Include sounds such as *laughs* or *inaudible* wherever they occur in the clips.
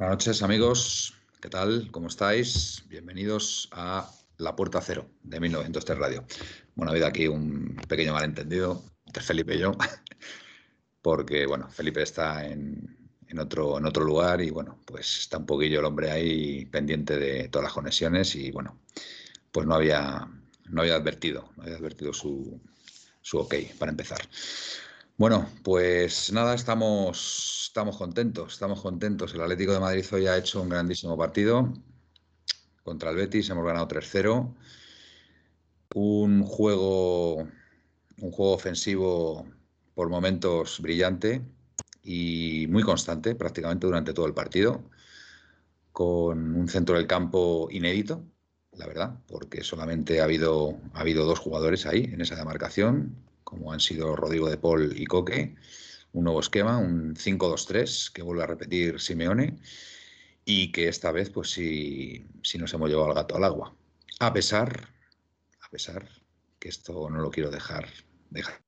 Buenas noches amigos, ¿qué tal? ¿Cómo estáis? Bienvenidos a La Puerta Cero de 1903 Radio. Bueno, ha habido aquí un pequeño malentendido entre Felipe y yo, *laughs* porque bueno, Felipe está en, otro, en otro lugar y bueno, pues está un poquillo el hombre ahí pendiente de todas las conexiones y bueno, pues no había, no había advertido, no había advertido su, su ok para empezar. Bueno, pues nada, estamos, estamos contentos, estamos contentos. El Atlético de Madrid hoy ha hecho un grandísimo partido contra el Betis, hemos ganado 3-0. Un juego, un juego ofensivo por momentos brillante y muy constante prácticamente durante todo el partido, con un centro del campo inédito, la verdad, porque solamente ha habido, ha habido dos jugadores ahí en esa demarcación, como han sido Rodrigo de Paul y Coque, un nuevo esquema, un 5-2-3 que vuelve a repetir Simeone y que esta vez pues sí, sí nos hemos llevado al gato al agua. A pesar, a pesar que esto no lo quiero dejar, dejar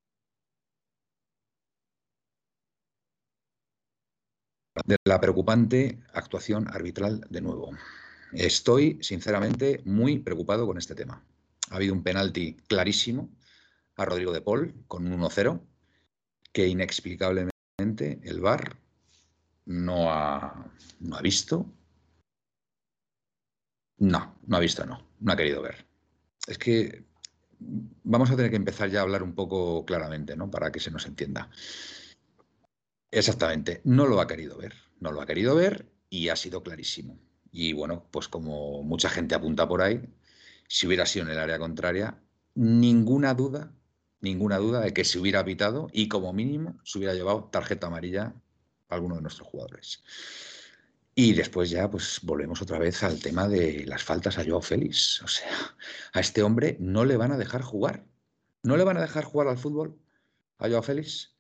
de la preocupante actuación arbitral de nuevo. Estoy, sinceramente, muy preocupado con este tema. Ha habido un penalti clarísimo a Rodrigo de Paul con un 1-0, que inexplicablemente el VAR no ha, no ha visto. No, no ha visto, no, no ha querido ver. Es que vamos a tener que empezar ya a hablar un poco claramente, ¿no? Para que se nos entienda. Exactamente, no lo ha querido ver, no lo ha querido ver y ha sido clarísimo. Y bueno, pues como mucha gente apunta por ahí, si hubiera sido en el área contraria, ninguna duda ninguna duda de que se hubiera pitado y como mínimo se hubiera llevado tarjeta amarilla a alguno de nuestros jugadores. Y después ya pues volvemos otra vez al tema de las faltas a Joao Félix. O sea, a este hombre no le van a dejar jugar. No le van a dejar jugar al fútbol a Joao Félix.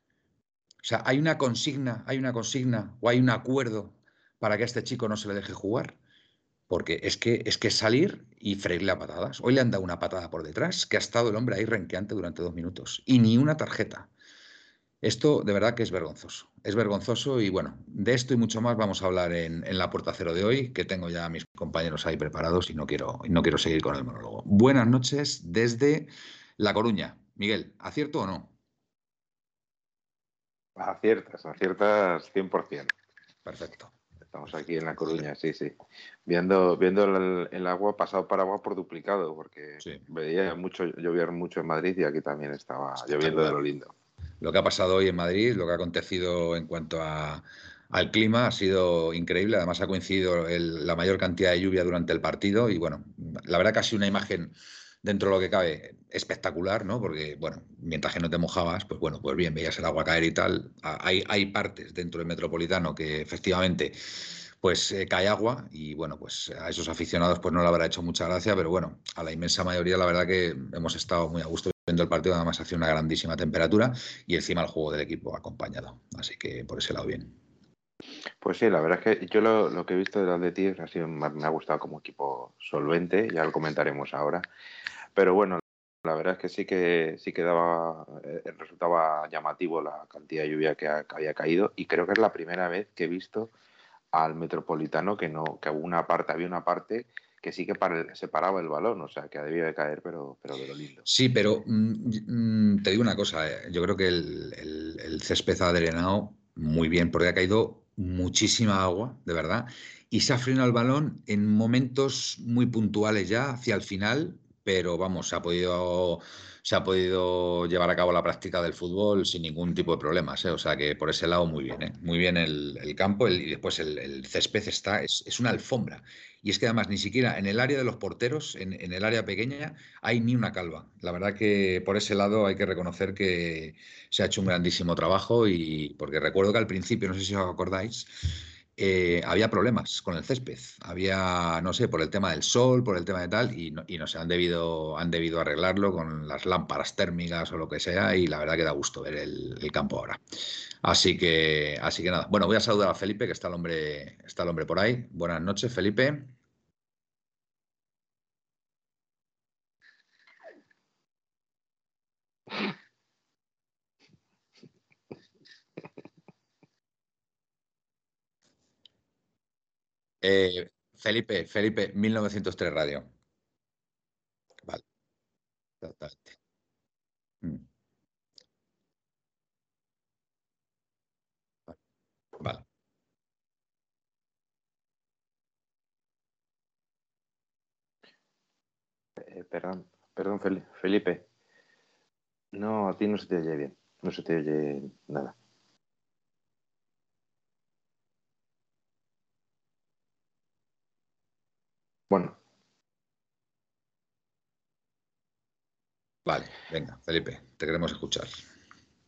O sea, hay una consigna, hay una consigna o hay un acuerdo para que a este chico no se le deje jugar porque es que es que salir y freírle a patadas. Hoy le han dado una patada por detrás, que ha estado el hombre ahí renqueante durante dos minutos, y ni una tarjeta. Esto de verdad que es vergonzoso. Es vergonzoso y bueno, de esto y mucho más vamos a hablar en, la puerta cero de hoy, que tengo ya a mis compañeros ahí preparados y no quiero, no quiero seguir con el monólogo. Buenas noches desde La Coruña. Miguel, ¿acierto o no? Aciertas, aciertas 100%. Perfecto. Estamos aquí en La Coruña, sí, sí. Viendo, viendo el, agua pasado para agua por duplicado, porque veía mucho, llover mucho en Madrid y aquí también estaba lloviendo de lo lindo. Lo que ha pasado hoy en Madrid, lo que ha acontecido en cuanto a, al clima ha sido increíble. Además ha coincidido la mayor cantidad de lluvia durante el partido y bueno, la verdad sido una imagen dentro de lo que cabe, espectacular, ¿no? Porque, bueno, mientras que no te mojabas, pues bueno, pues bien, veías el agua caer y tal. Hay, hay partes dentro del metropolitano que efectivamente pues eh, cae agua y bueno, pues a esos aficionados pues no le habrá hecho mucha gracia, pero bueno, a la inmensa mayoría la verdad que hemos estado muy a gusto viendo el partido, además hace una grandísima temperatura y encima el juego del equipo acompañado, así que por ese lado bien. Pues sí, la verdad es que yo lo, que he visto del Atleti ha sido, me ha gustado como equipo solvente, ya lo comentaremos ahora. Pero bueno, la verdad es que sí que sí que daba, eh, resultaba llamativo la cantidad de lluvia que, había caído y creo que es la primera vez que he visto al Metropolitano que no que una parte había una parte que sí que se paraba el balón, o sea, que debía de caer, pero, pero de lo lindo. Sí, pero mm, mm, te digo una cosa, eh, yo creo que el, el, césped ha drenado muy bien, porque ha caído muchísima agua, de verdad, y se ha frenado el balón en momentos muy puntuales ya, hacia el final, pero vamos, se ha podido se ha podido llevar a cabo la práctica del fútbol sin ningún tipo de problemas. ¿eh? O sea que por ese lado muy bien, ¿eh? muy bien el, campo y después el, césped está, es, una alfombra. Y es que además ni siquiera en el área de los porteros, en, en, el área pequeña, hay ni una calva. La verdad que por ese lado hay que reconocer que se ha hecho un grandísimo trabajo y porque recuerdo que al principio, no sé si os acordáis, eh, había problemas con el césped. Había, no sé, por el tema del sol, por el tema de tal, y no, y no sé, han debido, han debido arreglarlo con las lámparas térmicas o lo que sea, y la verdad que da gusto ver el, campo ahora. Así que, así que nada. Bueno, voy a saludar a Felipe, que está el hombre, está el hombre por ahí. Buenas noches, Felipe. Eh, Felipe, Felipe, 1903 Radio. Vale. Totalmente. Mm. Vale. Eh, perdón, perdón, Felipe. No, a ti no se te oye bien. No se te oye nada. Bueno. Vale, venga, Felipe, te queremos escuchar.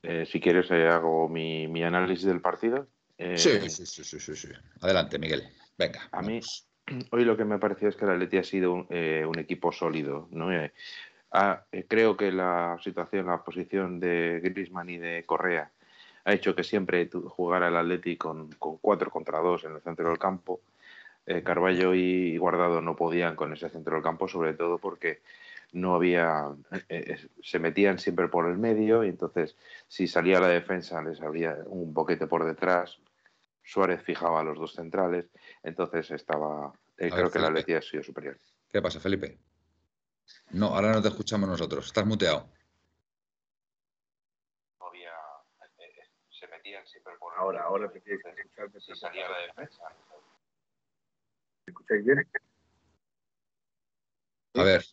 Eh, si quieres, eh, hago mi, análisis del partido. Eh, sí, sí, sí, sí, sí, Adelante, Miguel. Venga. A mí, *clears throat* hoy lo que me pareció es que el Atleti ha sido un, equipo sólido. ¿no? creo que la situación, la posición de Griezmann y de Correa ha hecho que siempre jugara el Atleti con, con 4 contra 2 en el centro del campo eh, Carballo y Guardado no podían con ese centro del campo, sobre todo porque no había, eh, eh, se metían siempre por el medio y entonces si salía la defensa les había un boquete por detrás, Suárez fijaba a los dos centrales, entonces estaba, creo que la Leti ha sido superior. ¿Qué pasa, Felipe? No, ahora no te escuchamos nosotros, estás muteado. se metían siempre por ahora, ahora te tienes que si salía la defensa ¿Me escucháis bien? A ver.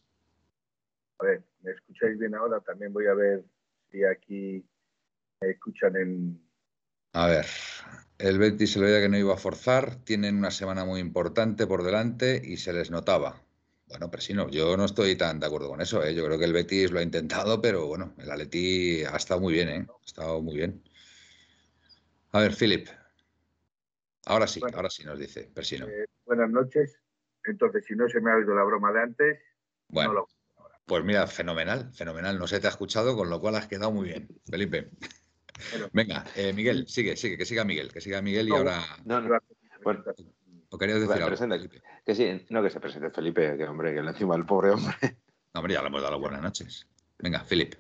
A ver, ¿me escucháis bien ahora? También voy a ver si aquí me escuchan en... A ver, el Betis se lo veía que no iba a forzar, tienen una semana muy importante por delante y se les notaba. Bueno, pero si no, yo no estoy tan de acuerdo con eso. ¿eh? Yo creo que el Betis lo ha intentado, pero bueno, el Atleti ha estado muy bien, ¿eh? ha estado muy bien. A ver, Philip. Ahora sí, ahora sí nos dice Persino. Eh, buenas noches. Entonces, si no se me ha oído la broma de antes, bueno, lo... pues mira, fenomenal, fenomenal. No se te ha escuchado, con lo cual has quedado muy bien, Felipe. *laughs* Venga, eh, Miguel, sigue, sigue, que siga Miguel, que siga Miguel y ahora. No, no. Bueno, ¿O querías decir algo? Felipe? Que sí, no que se presente Felipe, que hombre, que le encima el pobre hombre. No, hombre, ya le hemos dado las buenas noches. Venga, Felipe.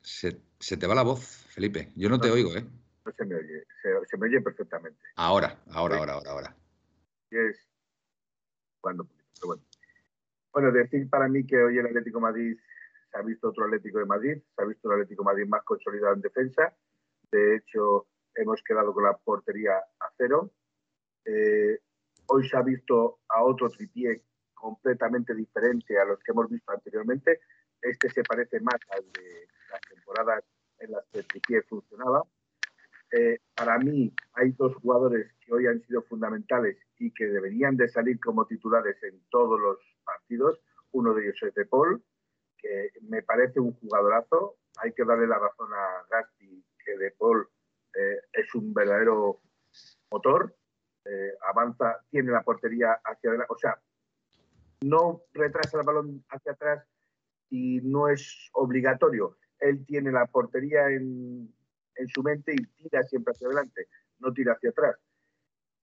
Se, se, te va la voz, Felipe. Yo no te oigo, ¿eh? no se me oye, se, me oye perfectamente. Ahora, ahora, ahora, ahora, ahora. Es cuando, bueno. Bueno, decir para mí que hoy el Atlético Madrid se ha visto otro Atlético de Madrid, se ha visto un Atlético Madrid más consolidado en defensa. De hecho, hemos quedado con la portería a cero. Eh, hoy se ha visto a otro tripié completamente diferente a los que hemos visto anteriormente. Este se parece más al de las temporadas en las que el tripié funcionaba. Eh, para mí hay dos jugadores que hoy han sido fundamentales y que deberían de salir como titulares en todos los partidos. Uno de ellos es De Paul, que me parece un jugadorazo. Hay que darle la razón a Gasti, que De Paul eh, es un verdadero motor. Eh, avanza, tiene la portería hacia adelante. O sea, no retrasa el balón hacia atrás y no es obligatorio. Él tiene la portería en, su mente y tira siempre hacia adelante, no tira hacia atrás.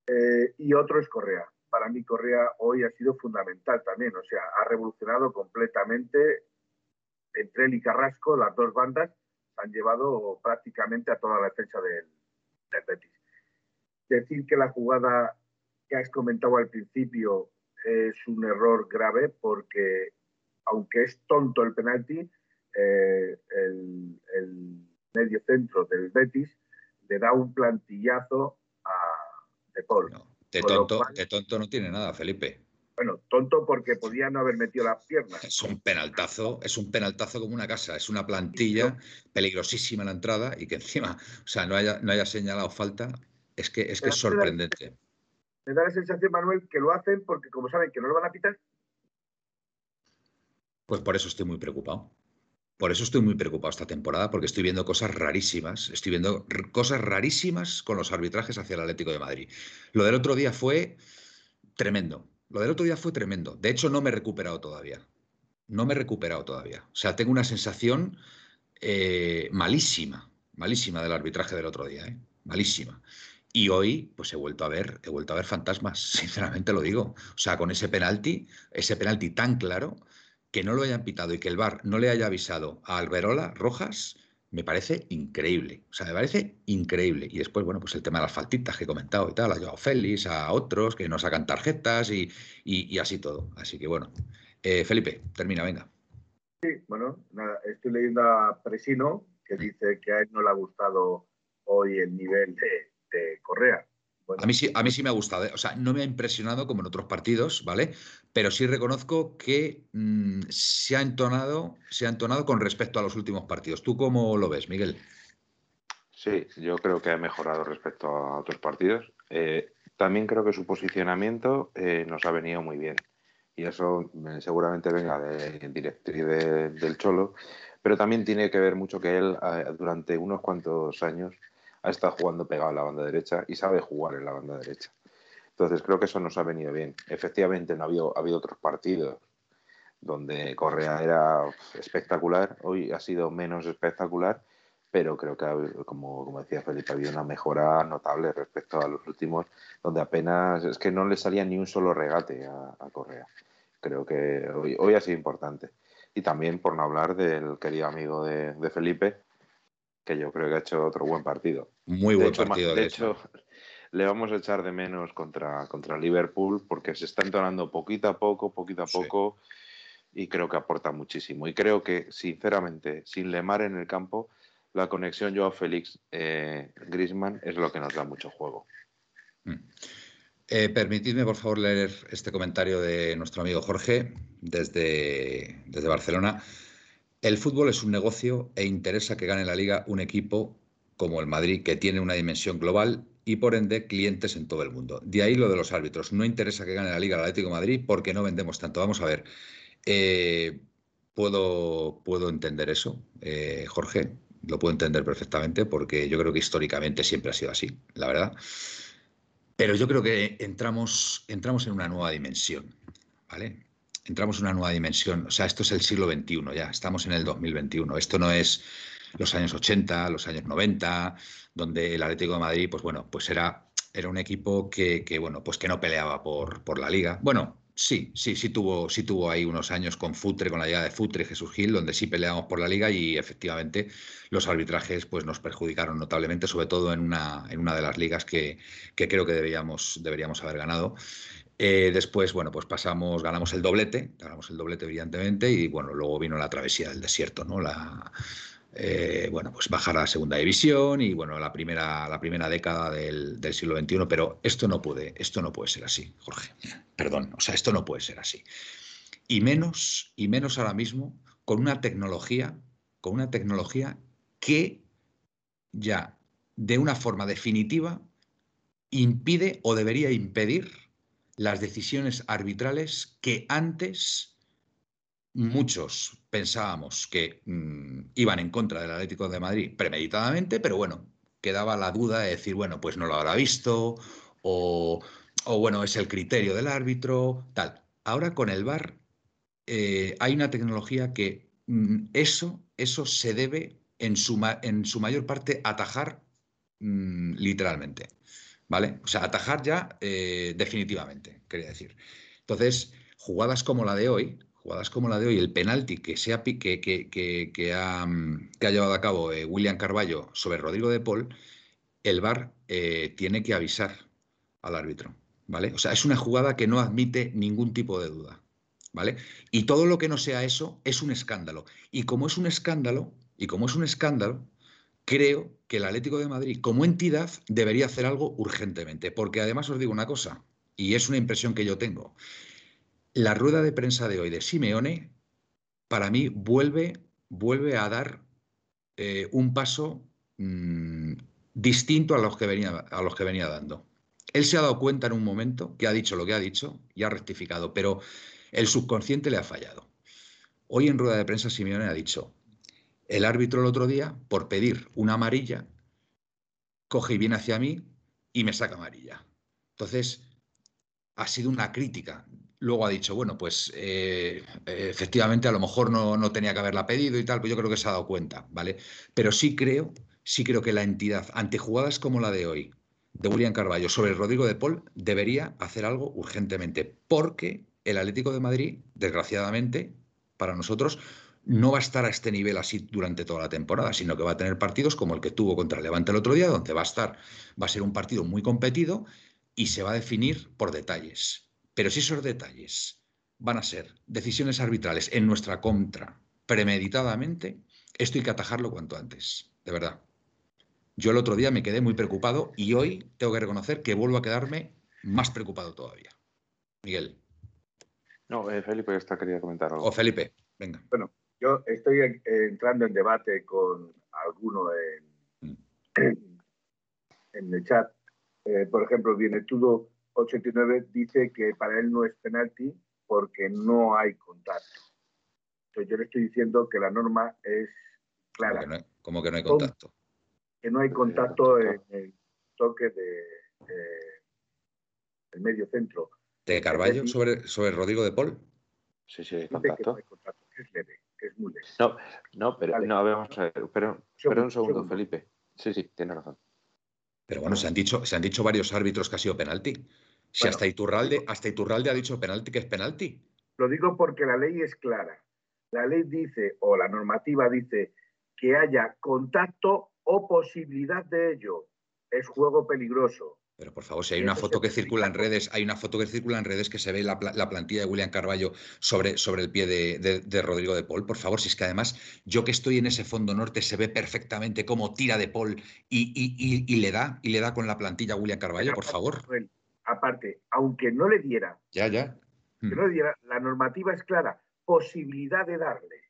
Eh, y otro es Correa. Para mí Correa hoy ha sido fundamental también, o sea, ha revolucionado completamente entre él y Carrasco, las dos bandas han llevado prácticamente a toda la defensa del, Betis. Decir que la jugada que has comentado al principio es un error grave porque, aunque es tonto el penalti, eh, el, medio centro del Betis le da un plantillazo a De Paul. De, tonto, de tonto no tiene nada, Felipe. Bueno, tonto porque podía no haber metido las piernas. Es un penaltazo, es un penaltazo como una casa, es una plantilla peligrosísima en la entrada y que encima, o sea, no haya, no haya señalado falta, es que es, que es sorprendente me da la sensación, Manuel, que lo hacen porque como saben que no lo van a pitar. Pues por eso estoy muy preocupado. Por eso estoy muy preocupado esta temporada, porque estoy viendo cosas rarísimas. Estoy viendo cosas rarísimas con los arbitrajes hacia el Atlético de Madrid. Lo del otro día fue tremendo. Lo del otro día fue tremendo. De hecho, no me he recuperado todavía. No me he recuperado todavía. O sea, tengo una sensación eh, malísima, malísima del arbitraje del otro día. ¿eh? Malísima. Y hoy, pues he vuelto a ver, he vuelto a ver fantasmas, *laughs* sinceramente lo digo. O sea, con ese penalti, ese penalti tan claro, que no lo hayan pitado y que el VAR no le haya avisado a Alberola Rojas, me parece increíble. O sea, me parece increíble. Y después, bueno, pues el tema de las faltitas que he comentado y tal, ha llevado Félix, a otros que no sacan tarjetas y, y, así todo. Así que bueno. Eh, Felipe, termina, venga. Sí, bueno, nada, estoy leyendo a Presino, que dice que a él no le ha gustado hoy el nivel de, Correa. A, mí sí, a mí sí me ha gustado, ¿eh? o sea, no me ha impresionado como en otros partidos, ¿vale? Pero sí reconozco que mm, se, ha entonado, se ha entonado con respecto a los últimos partidos. ¿Tú cómo lo ves, Miguel? Sí, yo creo que ha mejorado respecto a otros partidos. Eh, también creo que su posicionamiento eh, nos ha venido muy bien. Y eso seguramente venga de directriz del Cholo, pero también tiene que ver mucho que él durante unos cuantos años ha estado jugando pegado en la banda derecha y sabe jugar en la banda derecha. Entonces creo que eso nos ha venido bien. Efectivamente, no ha habido, ha habido otros partidos donde Correa era espectacular, hoy ha sido menos espectacular, pero creo que, como, como decía Felipe, ha habido una mejora notable respecto a los últimos, donde apenas es que no le salía ni un solo regate a, Correa. Creo que hoy, hoy, ha sido importante. Y también, por no hablar del querido amigo de Felipe, que yo creo que ha hecho otro buen partido. Muy buen partido. De, hecho, *laughs* le vamos a echar de menos contra, contra Liverpool porque se está entonando poquito a poco, poquito a poco, y creo que aporta muchísimo. Y creo que, sinceramente, sin Lemar en el campo, la conexión Joao Félix eh, Grisman es lo que nos da mucho juego. Mm. Eh, permitidme, por favor, leer este comentario de nuestro amigo Jorge desde, desde Barcelona. El fútbol es un negocio e interesa que gane la liga un equipo como el Madrid, que tiene una dimensión global y por ende clientes en todo el mundo. De ahí lo de los árbitros. No interesa que gane la liga el Atlético Madrid porque no vendemos tanto. Vamos a ver. Eh, puedo, puedo entender eso, eh, Jorge. Lo puedo entender perfectamente porque yo creo que históricamente siempre ha sido así, la verdad. Pero yo creo que entramos, entramos en una nueva dimensión, ¿vale? Entramos en una nueva dimensión. O sea, esto es el siglo XXI ya, estamos en el 2021. Esto no es los años 80, los años 90, donde el Atlético de Madrid, pues bueno, pues era, era un equipo que, bueno, pues que no peleaba por, por la liga. Bueno, sí, sí, sí tuvo, sí tuvo ahí unos años con Futre, con la llegada de Futre Jesús Gil, donde sí peleábamos por la liga y efectivamente los arbitrajes pues nos perjudicaron notablemente, sobre todo en una, en una de las ligas que, que creo que deberíamos, deberíamos haber ganado. Eh, después, bueno, pues pasamos, ganamos el doblete, ganamos el doblete brillantemente y bueno, luego vino la travesía del desierto, ¿no? La, eh, bueno, pues bajar a la segunda división y bueno, la primera, la primera década del, siglo XXI, pero esto no puede, esto no puede ser así, Jorge. Perdón, o sea, esto no puede ser así. Y menos, y menos ahora mismo con una tecnología, con una tecnología que ya de una forma definitiva impide o debería impedir las decisiones arbitrales que antes muchos pensábamos que mm, iban en contra del Atlético de Madrid premeditadamente, pero bueno, quedaba la duda de decir, bueno, pues no lo habrá visto o, bueno, es el criterio del árbitro, tal. Ahora con el VAR eh, hay una tecnología que mm, eso, eso se debe en su, en su mayor parte atajar mm, literalmente. ¿Vale? O sea, atajar ya eh, definitivamente, quería decir. Entonces, jugadas como la de hoy, jugadas como la de hoy, el penalti que, sea, que, que, que, ha, que ha, llevado a cabo eh, William Carballo sobre Rodrigo de Paul, el VAR eh, tiene que avisar al árbitro. ¿vale? O sea, es una jugada que no admite ningún tipo de duda, ¿vale? Y todo lo que no sea eso es un escándalo. Y como es un escándalo, y como es un escándalo, creo que el Atlético de Madrid como entidad debería hacer algo urgentemente, porque además os digo una cosa, y es una impresión que yo tengo. La rueda de prensa de hoy de Simeone, para mí, vuelve, vuelve a dar eh, un paso mmm, distinto a los, que venía, a los que venía dando. Él se ha dado cuenta en un momento que ha dicho lo que ha dicho y ha rectificado, pero el subconsciente le ha fallado. Hoy en rueda de prensa Simeone ha dicho, el árbitro el otro día, por pedir una amarilla, coge y viene hacia mí y me saca amarilla. Entonces, ha sido una crítica. Luego ha dicho, bueno, pues eh, efectivamente a lo mejor no, no, tenía que haberla pedido y tal, pues yo creo que se ha dado cuenta, ¿vale? Pero sí creo, sí creo que la entidad, ante jugadas como la de hoy, de William Carballo sobre Rodrigo de Paul, debería hacer algo urgentemente, porque el Atlético de Madrid, desgraciadamente, para nosotros, no va a estar a este nivel así durante toda la temporada, sino que va a tener partidos como el que tuvo contra el Levante el otro día, donde va a estar, va a ser un partido muy competido y se va a definir por detalles. Pero si esos detalles van a ser decisiones arbitrales en nuestra contra, premeditadamente, esto hay que atajarlo cuanto antes, de verdad. Yo el otro día me quedé muy preocupado y hoy tengo que reconocer que vuelvo a quedarme más preocupado todavía. Miguel. No, eh, Felipe, esta quería comentar algo. O Felipe, venga. Bueno, yo estoy entrando en debate con alguno en, mm. en el chat eh, por ejemplo, Bienetudo 89 dice que para él no es penalti porque no hay contacto. Entonces yo le estoy diciendo que la norma es clara. ¿Cómo que no hay, contacto? Que no hay contacto en el toque de, el medio centro. ¿De Carballo sobre, sobre Rodrigo de Paul? Sí, sí, hay contacto. Que no hay contacto, que es leve, que es muy leve. No, no, pero, no, vamos a ver, pero, pero un segundo, Felipe. Sí, sí, tiene razón. Pero bueno, se han dicho, se han dicho varios árbitros que ha sido penalti. Si hasta, Iturralde, hasta Iturralde ha dicho penalti que es penalti. Lo digo porque la ley es clara. La ley dice, o la normativa dice, que haya contacto o posibilidad de ello. Es juego peligroso. Pero por favor, si hay una foto que circula en redes, hay una foto que circula en redes que se ve la, la plantilla de William Carballo sobre, sobre el pie de, de, de, Rodrigo de Paul. Por favor, si es que además yo que estoy en ese fondo norte se ve perfectamente cómo tira de Paul y, y, y, y le da y le da con la plantilla a William Carballo, por favor. Aparte, aunque no le diera, ya, ya. Que no le diera, la normativa es clara, posibilidad de darle.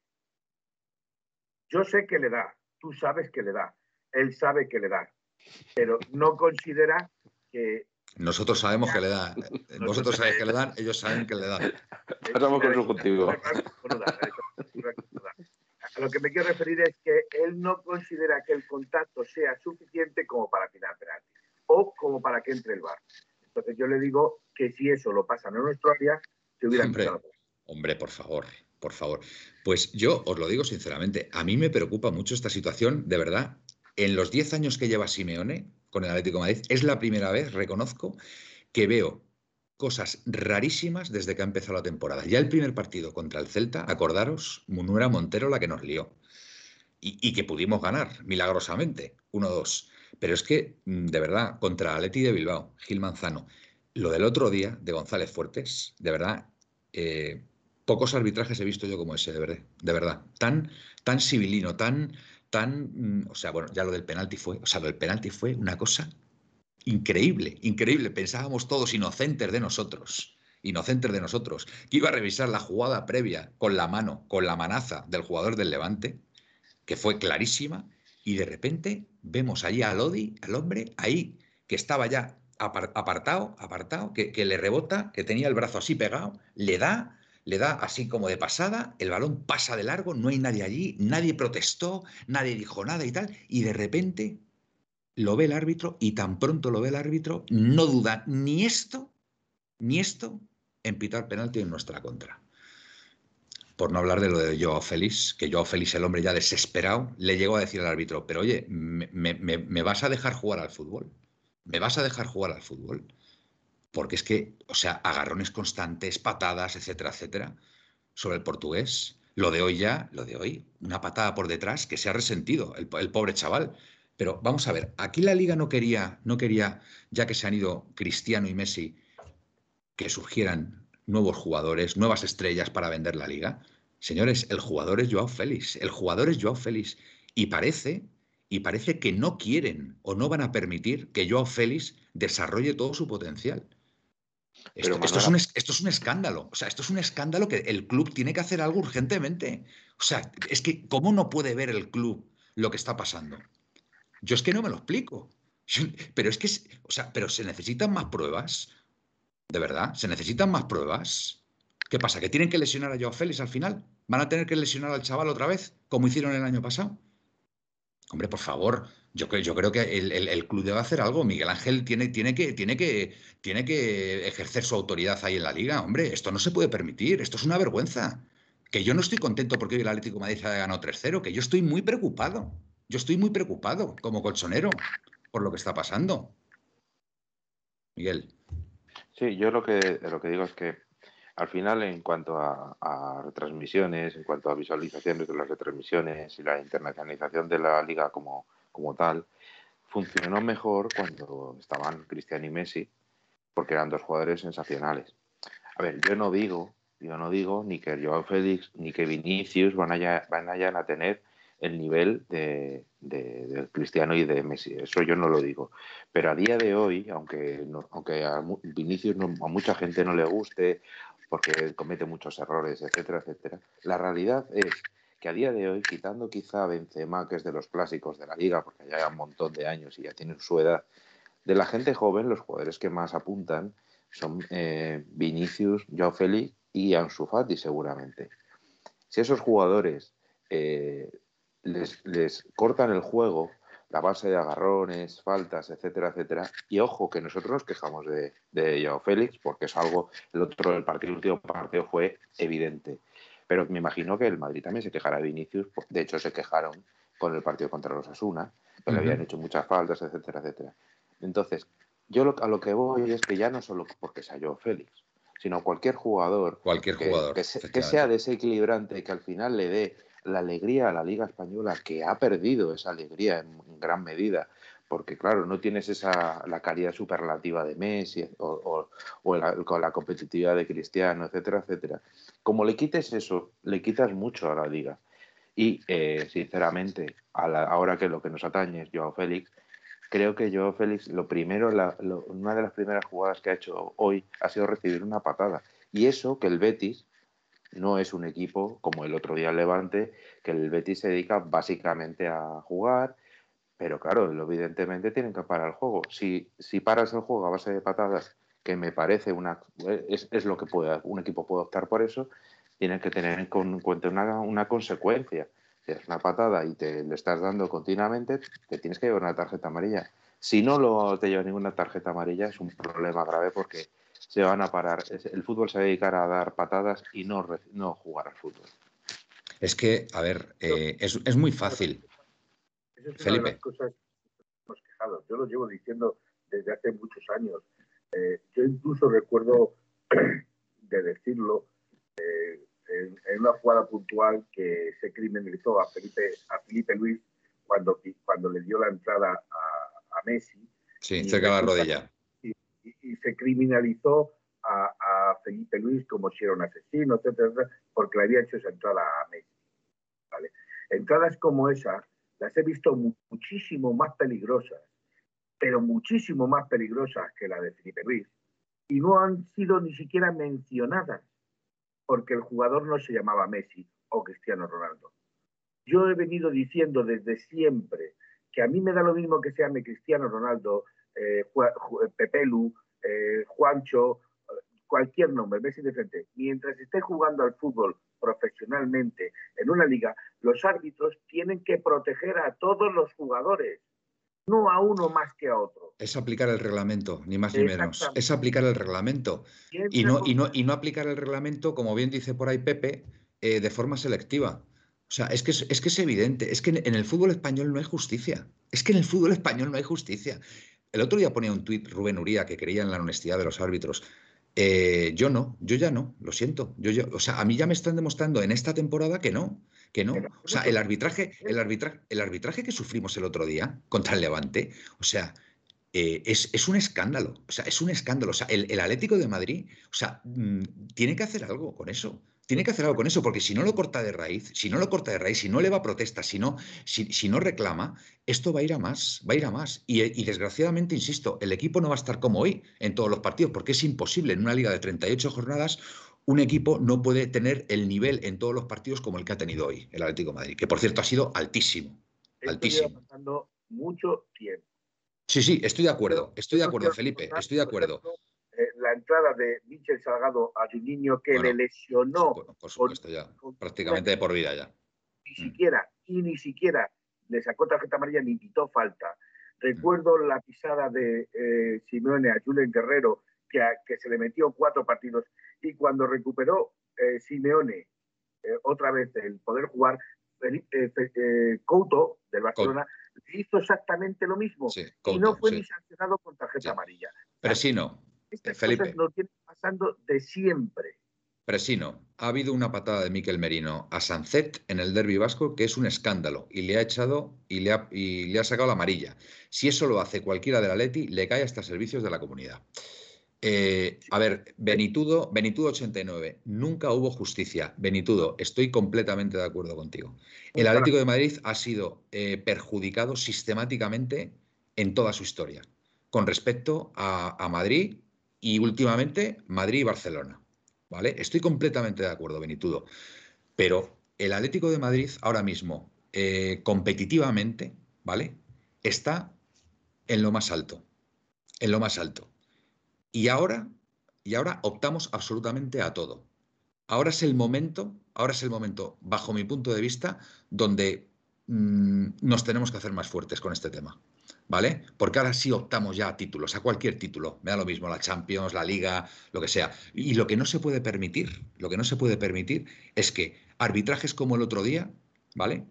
Yo sé que le da, tú sabes que le da, él sabe que le da, pero no considera que nosotros sabemos que le dan. Vosotros sabéis que le dan, ellos saben que le dan. Pasamos con su contigo. A lo que me quiero referir es que él no considera que el contacto sea suficiente como para tirar penalti o como para que entre el bar. Entonces yo le digo que si eso lo pasan en nuestro área, se hubiera hombre, hombre, por favor, por favor. Pues yo os lo digo sinceramente, a mí me preocupa mucho esta situación, de verdad. En los 10 años que lleva Simeone, con el Atlético Madrid. Es la primera vez, reconozco, que veo cosas rarísimas desde que ha empezado la temporada. Ya el primer partido contra el Celta, acordaros, Munuera Montero la que nos lió. Y, y que pudimos ganar, milagrosamente, 1-2. Pero es que, mm, de verdad, contra Atleti de Bilbao, Gil Manzano, lo del otro día de González Fuertes, de verdad, eh, pocos arbitrajes he visto yo como ese, de verdad, de verdad. Tan, tan civilino, tan, tan, mm, o sea, bueno, ya lo del penalti fue, o sea, lo del penalti fue una cosa increíble, increíble. Pensábamos todos inocentes de nosotros, inocentes de nosotros, que iba a revisar la jugada previa con la mano, con la manaza del jugador del Levante, que fue clarísima, y de repente vemos allí a Lodi, al hombre, ahí, que estaba ya apartado, apartado, que, que le rebota, que tenía el brazo así pegado, le da, le da así como de pasada, el balón pasa de largo, no hay nadie allí, nadie protestó, nadie dijo nada y tal, y de repente lo ve el árbitro y tan pronto lo ve el árbitro, no duda ni esto, ni esto en pitar penalti en nuestra contra. Por no hablar de lo de Joao Félix, que Joao Félix, el hombre ya desesperado, le llegó a decir al árbitro, pero oye, ¿me, vas a dejar jugar al fútbol? ¿Me vas a dejar jugar al fútbol? Porque es que, o sea, agarrones constantes, patadas, etcétera, etcétera, sobre el portugués. Lo de hoy ya, lo de hoy, una patada por detrás que se ha resentido el, pobre chaval. Pero vamos a ver, aquí la liga no quería, no quería, ya que se han ido Cristiano y Messi, que surgieran nuevos jugadores, nuevas estrellas para vender la liga. Señores, el jugador es Joao Félix, el jugador es Joao Félix y parece y parece que no quieren o no van a permitir que Joao Félix desarrolle todo su potencial. Esto, es un, esto, es un, escándalo. O sea, esto es un escándalo que el club tiene que hacer algo urgentemente. O sea, es que, ¿cómo no puede ver el club lo que está pasando? Yo es que no me lo explico. Pero es que, o sea, pero se necesitan más pruebas. De verdad, se necesitan más pruebas. ¿Qué pasa? ¿Que tienen que lesionar a Joao Félix al final? ¿Van a tener que lesionar al chaval otra vez, como hicieron el año pasado? Hombre, por favor, yo, yo creo que el, club debe hacer algo. Miguel Ángel tiene, tiene, que, tiene, que, tiene que ejercer su autoridad ahí en la liga. Hombre, esto no se puede permitir, esto es una vergüenza. Que yo no estoy contento porque hoy el Atlético de Madrid haya ganado 3-0, que yo estoy muy preocupado. Yo estoy muy preocupado como colchonero por lo que está pasando. Miguel. Sí, yo lo que, lo que digo es que al final, en cuanto a, retransmisiones, en cuanto a visualizaciones de las retransmisiones y la internacionalización de la liga como, como tal, funcionó mejor cuando estaban Cristiano y Messi, porque eran dos jugadores sensacionales. A ver, yo no digo, yo no digo ni que Joao Félix ni que Vinicius van a, van a tener el nivel de, Cristiano y de Messi. Eso yo no lo digo. Pero a día de hoy, aunque, aunque a Vinicius a mucha gente no le guste porque comete muchos errores, etcétera, etcétera, la realidad es que a día de hoy, quitando quizá a Benzema, que es de los clásicos de la liga, porque ya hay un montón de años y ya tienen su edad, de la gente joven, los jugadores que más apuntan son eh, Vinicius, Joao Félix y Ansu Fati seguramente. Si esos jugadores eh, les, cortan el juego, la base de agarrones, faltas, etcétera, etcétera. Y ojo, que nosotros nos quejamos de, de Joao Félix, porque es algo, el otro, el partido, el último partido fue evidente. Pero me imagino que el Madrid también se quejará de Vinicius, de hecho se quejaron con el partido contra los Asuna, que le habían hecho muchas faltas, etcétera, etcétera. Entonces, yo a lo que voy es que ya no solo porque Joao Félix, sino cualquier jugador, cualquier jugador que, que sea desequilibrante, que al final le dé la alegría a la Liga Española, que ha perdido esa alegría en, gran medida, porque claro, no tienes esa la calidad superlativa de Messi o, con la competitividad de Cristiano, etcétera, etcétera. Como le quites eso, le quitas mucho a la liga. Y eh, sinceramente, ahora que lo que nos atañe es Joao Félix, creo que Joao Félix, lo primero, una de las primeras jugadas que ha hecho hoy ha sido recibir una patada. Y eso que el Betis, no es un equipo como el otro día Levante, que el Betis se dedica básicamente a jugar, pero claro, evidentemente tienen que parar el juego. Si, paras el juego a base de patadas, que me parece una es, lo que puede, un equipo puede optar por eso, tienen que tener en cuenta una, consecuencia. Si es una patada y te le estás dando continuamente, te tienes que llevar una tarjeta amarilla. Si no lo te lleva ninguna tarjeta amarilla, es un problema grave porque se van a parar. El fútbol se va a dedicar a dar patadas y no, jugar al fútbol. Es que, a ver, eh, es, muy fácil. Es Felipe. de las cosas hemos quejado. Yo lo llevo diciendo desde hace muchos años. Eh, yo incluso recuerdo *clears throat* de decirlo eh, en, una jugada puntual que se criminalizó a Felipe, a Felipe Luis cuando, cuando le dio la entrada a, a Messi. Sí, cerca de la rodilla y, se criminalizó a, Felipe Luis como si era un asesino, etcétera, porque le había hecho esa entrada a Messi. ¿vale? Entradas como esa las he visto muchísimo más peligrosas, pero muchísimo más peligrosas que la de Felipe Luis, y no han sido ni siquiera mencionadas, porque el jugador no se llamaba Messi o Cristiano Ronaldo. Yo he venido diciendo desde siempre que a mí me da lo mismo que se llame Cristiano Ronaldo, eh, Pepelu, eh, Juancho, cualquier nombre, Messi de frente. Mientras esté jugando al fútbol profesionalmente en una liga, los árbitros tienen que proteger a todos los jugadores, no a uno más que a otro. Es aplicar el reglamento, ni más ni menos. Es aplicar el reglamento. Y no, y, no, y no aplicar el reglamento, como bien dice por ahí Pepe, eh, de forma selectiva. O sea, es que es, es que es evidente, es que en el fútbol español no hay justicia. Es que en el fútbol español no hay justicia. El otro día ponía un tuit Rubén Uría que creía en la honestidad de los árbitros. Eh, yo no, yo ya no, lo siento. Yo, yo, o sea, a mí ya me están demostrando en esta temporada que no, que no. O sea, el arbitraje, el arbitraje, el arbitraje que sufrimos el otro día contra el Levante, o sea, eh, es, un escándalo. O sea, es un escándalo. O sea, el, Atlético de Madrid, o sea, mm, tiene que hacer algo con eso. Tiene que hacer algo con eso, porque si no lo corta de raíz, si no lo corta de raíz, si no le va a protesta, si no, si, no reclama, esto va a ir a más, va a ir a más. Y, y, desgraciadamente, insisto, el equipo no va a estar como hoy en todos los partidos, porque es imposible en una liga de 38 jornadas un equipo no puede tener el nivel en todos los partidos como el que ha tenido hoy el Atlético de Madrid, que por cierto ha sido altísimo. altísimo. pasando mucho tiempo. Sí, sí, estoy de acuerdo, estoy de acuerdo, Felipe, estoy de acuerdo. La entrada de Michel Salgado a niño que le lesionó. por supuesto, ya, prácticamente de por vida ya. Ni siquiera, y ni siquiera le sacó tarjeta amarilla ni quitó falta. Recuerdo mm. la pisada de eh, Simeone a Julen Guerrero, que, que se le metió cuatro partidos y cuando recuperó eh, Simeone eh, otra vez el poder jugar, eh, Couto del Barcelona hizo exactamente lo mismo y no fue ni sancionado con tarjeta amarilla. Pero sí no. Estas Felipe. cosas pasando de siempre. Presino, ha habido una patada de Miquel Merino a Sancet en el derby vasco que es un escándalo y le ha echado y le ha, y le ha sacado la amarilla. Si eso lo hace cualquiera de la Leti, le cae hasta servicios de la comunidad. Eh, a ver, Benitudo, Benitudo 89, nunca hubo justicia. Benitudo, estoy completamente de acuerdo contigo. El Atlético de Madrid ha sido eh, perjudicado sistemáticamente en toda su historia, con respecto a, Madrid y últimamente Madrid y Barcelona. ¿Vale? Estoy completamente de acuerdo, Benitudo. Pero el Atlético de Madrid ahora mismo, eh, competitivamente, ¿vale? Está en lo más alto. En lo más alto. Y ahora, y ahora optamos absolutamente a todo. Ahora es el momento, ahora es el momento, bajo mi punto de vista, donde mm, nos tenemos que hacer más fuertes con este tema. ¿Vale? Porque ahora sí optamos ya a títulos, a cualquier título, me da lo mismo, la Champions, la Liga, lo que sea. Y lo que no se puede permitir, lo que no se puede permitir es que arbitrajes como el otro día, ¿vale?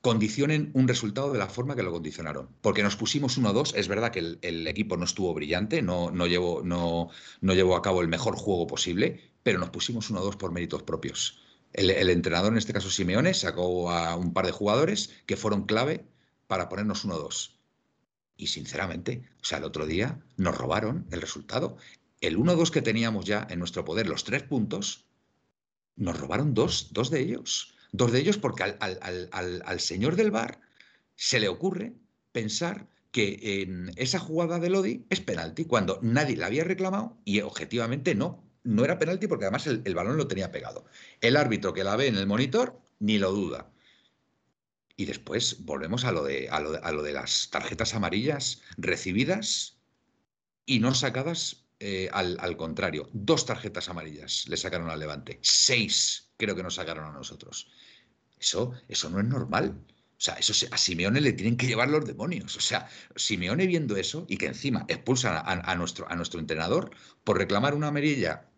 condicionen un resultado de la forma que lo condicionaron. Porque nos pusimos 1-2, es verdad que el, equipo no estuvo brillante, no, no, llevó, no, no, a cabo el mejor juego posible, pero nos pusimos 1-2 por méritos propios. El, entrenador, en este caso Simeone, sacó a un par de jugadores que fueron clave para ponernos 1-2. Y sinceramente, o sea, el otro día nos robaron el resultado. El 1-2 que teníamos ya en nuestro poder, los tres puntos, nos robaron dos, dos de ellos. Dos de ellos porque al, señor del bar se le ocurre pensar que en esa jugada de Lodi es penalti, cuando nadie la había reclamado y objetivamente no, no era penalti porque además el, balón lo tenía pegado. El árbitro que la ve en el monitor ni lo duda. Y después volvemos a lo de, a lo de, las tarjetas amarillas recibidas y no sacadas eh, al, al, contrario. Dos tarjetas amarillas le sacaron al Levante. Seis creo que nos sacaron a nosotros. Eso, eso no es normal. O sea, eso a Simeone le tienen que llevar los demonios. O sea, Simeone viendo eso y que encima expulsan a, nuestro, a nuestro entrenador por reclamar una amarilla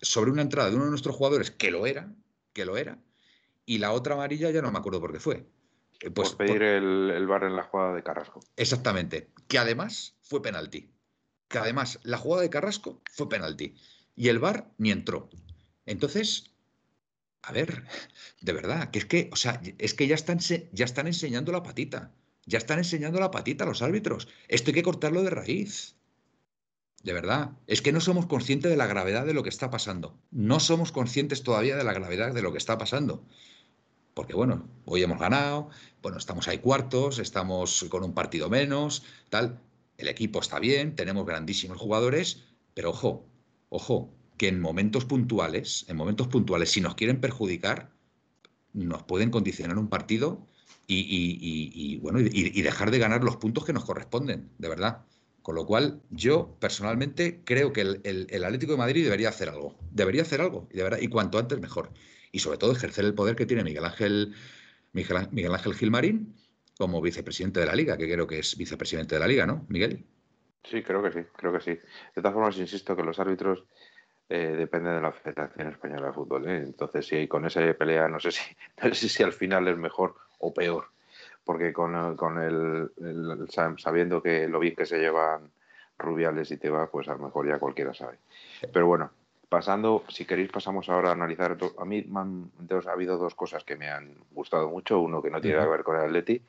sobre una entrada de uno de nuestros jugadores que lo era, que lo era, y la otra amarilla ya no me acuerdo por qué fue. Eh, pues, por pedir El, el bar en la jugada de Carrasco. Exactamente. Que además fue penalti. Que además la jugada de Carrasco fue penalti. Y el bar ni entró. Entonces, a ver, de verdad, que es que, o sea, es que ya están, ya están enseñando la patita. Ya están enseñando la patita a los árbitros. Esto hay que cortarlo de raíz. De verdad, es que no somos conscientes de la gravedad de lo que está pasando. No somos conscientes todavía de la gravedad de lo que está pasando. Porque bueno, hoy hemos ganado, bueno, estamos ahí cuartos, estamos con un partido menos, tal. El equipo está bien, tenemos grandísimos jugadores, pero ojo, ojo, que en momentos puntuales, en momentos puntuales, si nos quieren perjudicar, nos pueden condicionar un partido y, bueno, y, dejar de ganar los puntos que nos corresponden, de verdad. Con lo cual, yo personalmente creo que el, Atlético de Madrid debería hacer algo. Debería hacer algo, y, de verdad, y cuanto antes mejor. Y sobre todo ejercer el poder que tiene Miguel Ángel, Miguel, Ángel Gilmarín como vicepresidente de la Liga, que creo que es vicepresidente de la Liga, ¿no, Miguel? Sí, creo que sí, creo que sí. De todas formas, insisto que los árbitros eh, depende de la Federación Española de Fútbol. ¿eh? Entonces, si con esa pelea, no sé si, *laughs* no sé si al final es mejor o peor, porque con, con el, sabiendo que lo bien que se llevan Rubiales y Teba, pues a lo mejor ya cualquiera sabe. Pero bueno, pasando, si queréis, pasamos ahora a analizar. A mí ha habido dos cosas que me han gustado mucho. Uno que no tiene que ver con el Atleti,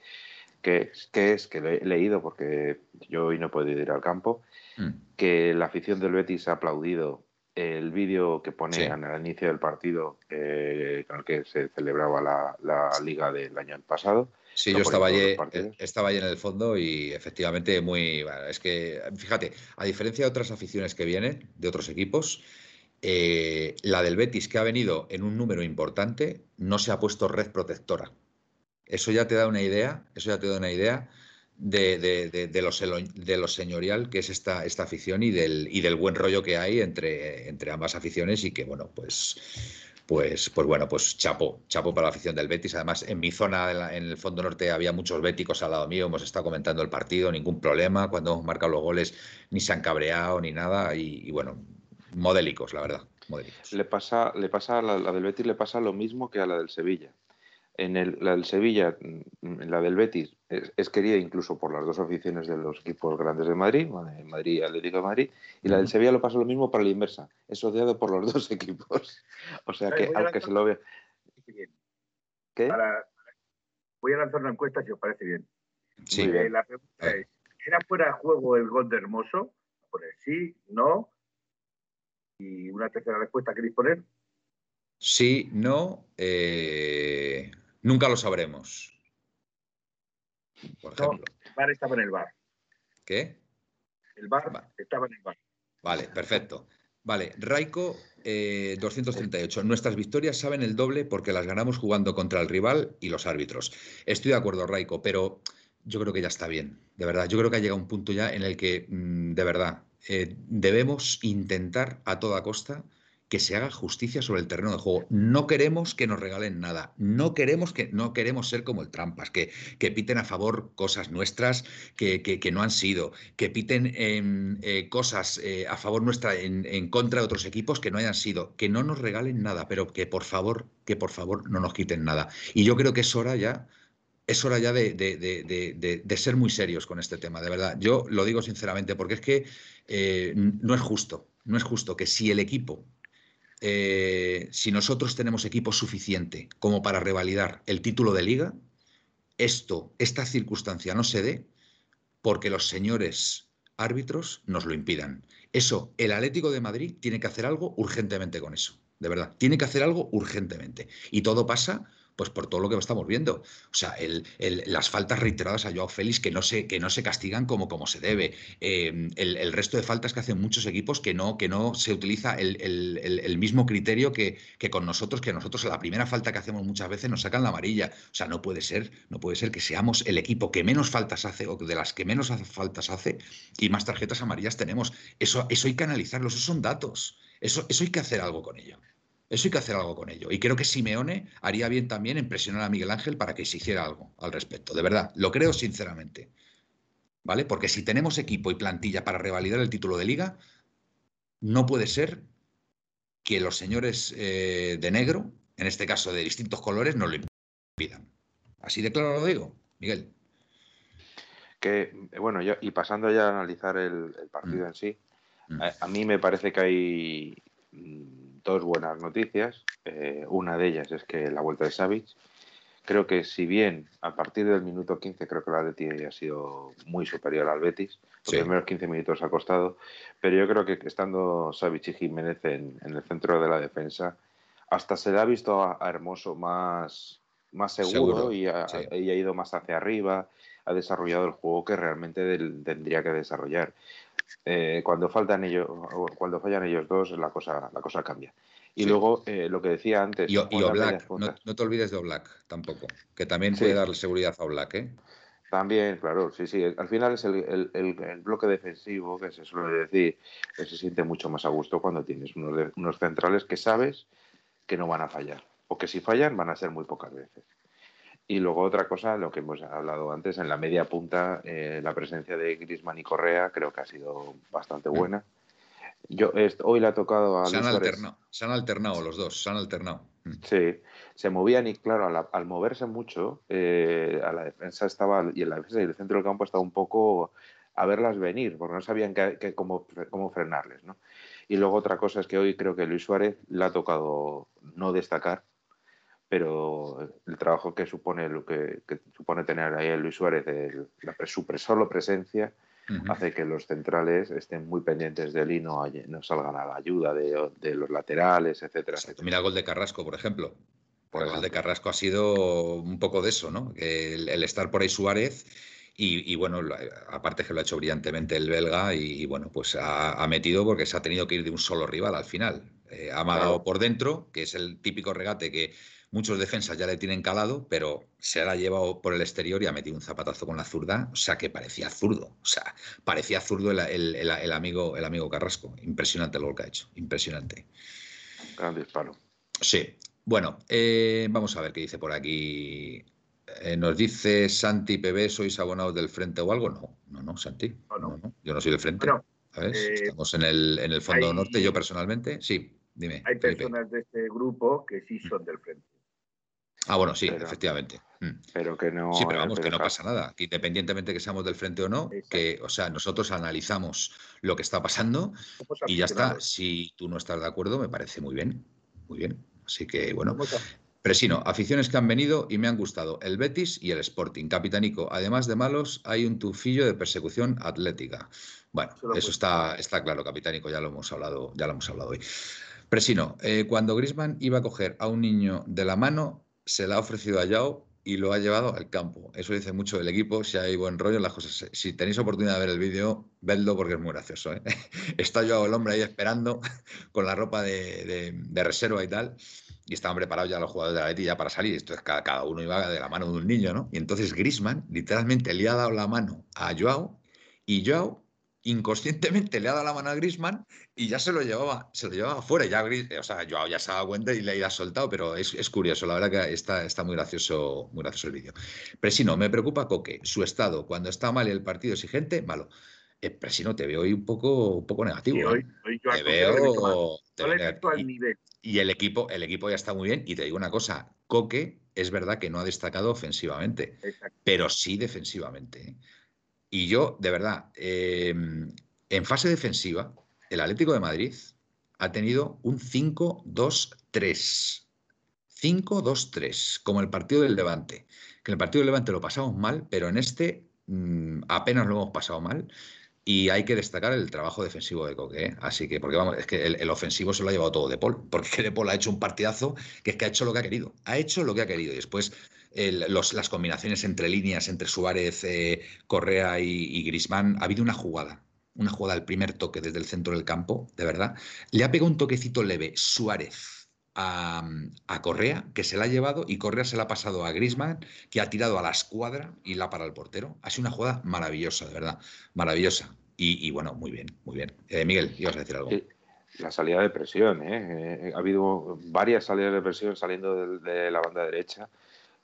que, que es, que lo he leído porque yo hoy no he podido ir al campo, Mm. que la afición del Betis ha aplaudido el vídeo que pone Sí. el inicio del partido eh, con el que se celebraba la, la liga del año pasado. Sí, yo estaba allí, partidos. estaba allí en el fondo y efectivamente muy... bueno, es que, fíjate, a diferencia de otras aficiones que vienen, de otros equipos, eh, la del Betis, que ha venido en un número importante, no se ha puesto red protectora. Eso ya te da una idea, eso ya te da una idea de, de, lo, señorial que es esta, esta afición y del, y del buen rollo que hay entre, entre ambas aficiones y que, bueno, pues... Pues, pues bueno, pues chapo, chapo para la afición del Betis. Además, en mi zona, en, el fondo norte, había muchos béticos al lado mío. Hemos estado comentando el partido, ningún problema. Cuando hemos marcado los goles, ni se han cabreado ni nada. Y bueno, modélicos, la verdad. Modélicos. Le pasa, le pasa a la, la del Betis le pasa lo mismo que a la del Sevilla. En el, la del Sevilla, mm, la del Betis, es, es querida incluso por las dos aficiones de los equipos grandes de Madrid, Madrid Madrid y Atlético de Madrid, y la del. Sevilla lo pasa lo mismo para la inversa, es odiado por los dos *laughs* equipos. O sea que, aunque se lo vea. ¿Qué? Para- voy a lanzar una encuesta si os parece bien. Sí. Eh, la pregunta es, ¿era fuera de juego el gol de Hermoso? Poner sí, no. Y una tercera respuesta queréis poner. sí, no. eh, nunca lo sabremos. Por No, ejemplo. el bar estaba en el bar. ¿Qué? El bar Va. estaba en el bar. Vale, perfecto. Vale, Raiko eh, 238. Nuestras victorias saben el doble porque las ganamos jugando contra el rival y los árbitros. Estoy de acuerdo, Raiko, pero yo creo que ya está bien. De verdad, yo creo que ha llegado un punto ya en el que, mm, de verdad, eh, debemos intentar a toda costa que se haga justicia sobre el terreno de juego. No queremos que nos regalen nada. No queremos que no queremos ser como el Trampas, que, que piten a favor cosas nuestras que, que- que no han sido, que piten em, eh, cosas eh, a favor nuestra en, en contra de otros equipos que no hayan sido. Que no nos regalen nada, pero que por favor, que por favor no nos quiten nada. Y yo creo que es hora ya. Es hora ya de, ser muy serios con este tema, de verdad. Yo lo digo sinceramente, porque es que eh, no es justo, no es justo que si el equipo eh, si nosotros tenemos equipo suficiente como para revalidar el título de liga, esto, esta circunstancia no se dé porque los señores árbitros nos lo impidan. Eso, el Atlético de Madrid tiene que hacer algo urgentemente con eso, de verdad, tiene que hacer algo urgentemente. Y todo pasa pues por todo lo que estamos viendo. O sea, las faltas reiteradas a Joao Félix que no se, que no se castigan como, como se debe. Eh, el, resto de faltas que hacen muchos equipos que no, que no se utiliza el, mismo criterio que, que con nosotros, que nosotros a la primera falta que hacemos muchas veces nos sacan la amarilla. O sea, no puede ser, no puede ser que seamos el equipo que menos faltas hace o de las que menos faltas hace y más tarjetas amarillas tenemos. Eso, eso hay que analizarlo, esos son datos. Eso, eso hay que hacer algo con ello. Eso hay que hacer algo con ello. Y creo que Simeone haría bien también en presionar a Miguel Ángel para que se hiciera algo al respecto. De verdad, lo creo sinceramente. ¿Vale? Porque si tenemos equipo y plantilla para revalidar el título de liga, no puede ser que los señores eh, de negro, en este caso de distintos colores, nos lo impidan. Así de claro lo digo, Miguel. Que, bueno, y pasando ya a analizar el, el partido Mm. en sí, Mm. a, a mí me parece que hay mm, dos buenas noticias. Eh, una de ellas es que la vuelta de Savic. Creo que si bien a partir del minuto 15 creo que la Atleti ha sido muy superior al Betis, los Sí. primeros 15 minutos ha costado, pero yo creo que estando Savic y Jiménez en, en el centro de la defensa, hasta se le ha visto a, a Hermoso más, más seguro, Seguro, y, ha, sí. y ha ido más hacia arriba, ha desarrollado el juego que realmente del- tendría que desarrollar. Eh, cuando faltan ellos, cuando fallan ellos dos, la cosa, la cosa cambia. Y Sí. luego eh, lo que decía antes, Y, y Oblak, no, te olvides de Oblak tampoco, que también Sí. puede darle seguridad a Oblak, ¿eh? También, claro, sí, sí. Al final es el, el- el- el bloque defensivo que se suele decir que se siente mucho más a gusto cuando tienes unos, de- unos centrales que sabes que no van a fallar. O que si fallan van a ser muy pocas veces. Y luego otra cosa, lo que hemos hablado antes, en la media punta, eh, la presencia de Grisman y Correa creo que ha sido bastante buena. Yo hoy le ha tocado a Se han alternado, se han alternado los dos, se han alternado. Mm. Sí, se movían y claro, al, al moverse mucho, eh, a la defensa estaba, y en la defensa y el centro del campo estaba un poco a verlas venir, porque no sabían que, que cómo, cómo frenarles, ¿no? Y luego otra cosa es que hoy creo que Luis Suárez le ha tocado no destacar, pero el trabajo que supone lo que, supone tener ahí a Luis Suárez, la, su solo presencia, hace que los centrales estén muy pendientes de él y no, no salgan a la ayuda de, los laterales, etcétera, Mira el gol de Carrasco, por ejemplo. el gol de Carrasco ha sido un poco de eso, ¿no? El, el estar por ahí Suárez y, bueno, aparte que lo ha hecho brillantemente el belga y, bueno, pues ha, metido porque se ha tenido que ir de un solo rival al final. Eh, ha amagado por dentro, que es el típico regate que muchos defensas ya le tienen calado, pero se la ha llevado por el exterior y ha metido un zapatazo con la zurda, o sea que parecía zurdo, o sea, parecía zurdo el, amigo, el amigo Carrasco. Impresionante lo que ha hecho, impresionante. Gran disparo. Sí. Bueno, eh, vamos a ver qué dice por aquí eh, nos dice Santi PB, ¿sois abonados del frente o algo? No, no, no, Santi. No, Yo no soy del frente. Eh, Estamos en el, en el fondo norte, yo personalmente. Sí, dime. Hay personas de este grupo que sí son del frente. Ah, bueno, sí, efectivamente. Mm. Pero que no. Sí, pero vamos, que no pasa nada. Independientemente que seamos del frente o no, que, o sea, nosotros analizamos lo que está pasando y ya está. Si tú no estás de acuerdo, me parece muy bien. Muy bien. Así que, bueno. Presino, aficiones que han venido y me han gustado el Betis y el Sporting. Capitanico, además de malos, hay un tufillo de persecución atlética. Bueno, eso está, está claro, Capitanico, ya lo hemos hablado, ya lo hemos hablado hoy. Presino, eh, cuando Grisman iba a coger a un niño de la mano, se la ha ofrecido a Yao y lo ha llevado al campo. Eso dice mucho del equipo, si hay buen rollo las cosas. Si tenéis oportunidad de ver el vídeo, vedlo porque es muy gracioso. ¿eh? *laughs* Está Joao el hombre ahí esperando *laughs* con la ropa de, de reserva y tal y estaban preparados ya los jugadores de la Leti ya para salir. Esto es cada, cada uno iba de la mano de un niño, ¿no? Y entonces Grisman literalmente le ha dado la mano a Joao y Joao inconscientemente le ha dado la mano a Grisman y ya se lo llevaba, se lo llevaba afuera. Ya, o sea, Joao ya se ha dado cuenta y le ha soltado, pero es, curioso, la verdad que está, está muy gracioso, muy gracioso el vídeo. Pero si no, me preocupa Coque, su estado, cuando está mal el partido exigente, malo. Eh, pero si no, te veo hoy un poco, un poco negativo. hoy, te veo. y, el equipo, el equipo ya está muy bien. Y te digo una cosa: Coque es verdad que no ha destacado ofensivamente, pero sí defensivamente. ¿eh? Y yo, de verdad, em, en fase defensiva, el Atlético de Madrid ha tenido un 5-2-3. 5-2-3, como el partido del Levante. Que en el partido del Levante lo pasamos mal, pero en este mm, apenas lo hemos pasado mal. Y hay que destacar el trabajo defensivo de Coque. ¿eh? Así que, porque vamos, es que el, ofensivo se lo ha llevado todo De Paul, porque De Paul ha hecho un partidazo que es que ha hecho lo que ha querido. Ha hecho lo que ha querido. Y después las combinaciones entre líneas, entre Suárez, eh, Correa y, y Grisman, ha habido una jugada. Una jugada al primer toque desde el centro del campo, de verdad. Le ha pegado un toquecito leve Suárez a, Correa, que se la ha llevado, y Correa se la ha pasado a Grisman, que ha tirado a la escuadra y la para el portero. Ha sido una jugada maravillosa, de verdad, maravillosa. Y, bueno, muy bien, muy bien. Eh, Miguel, ibas a decir algo. la salida de presión, ¿eh? ¿eh? Ha habido varias salidas de presión saliendo de, la banda derecha,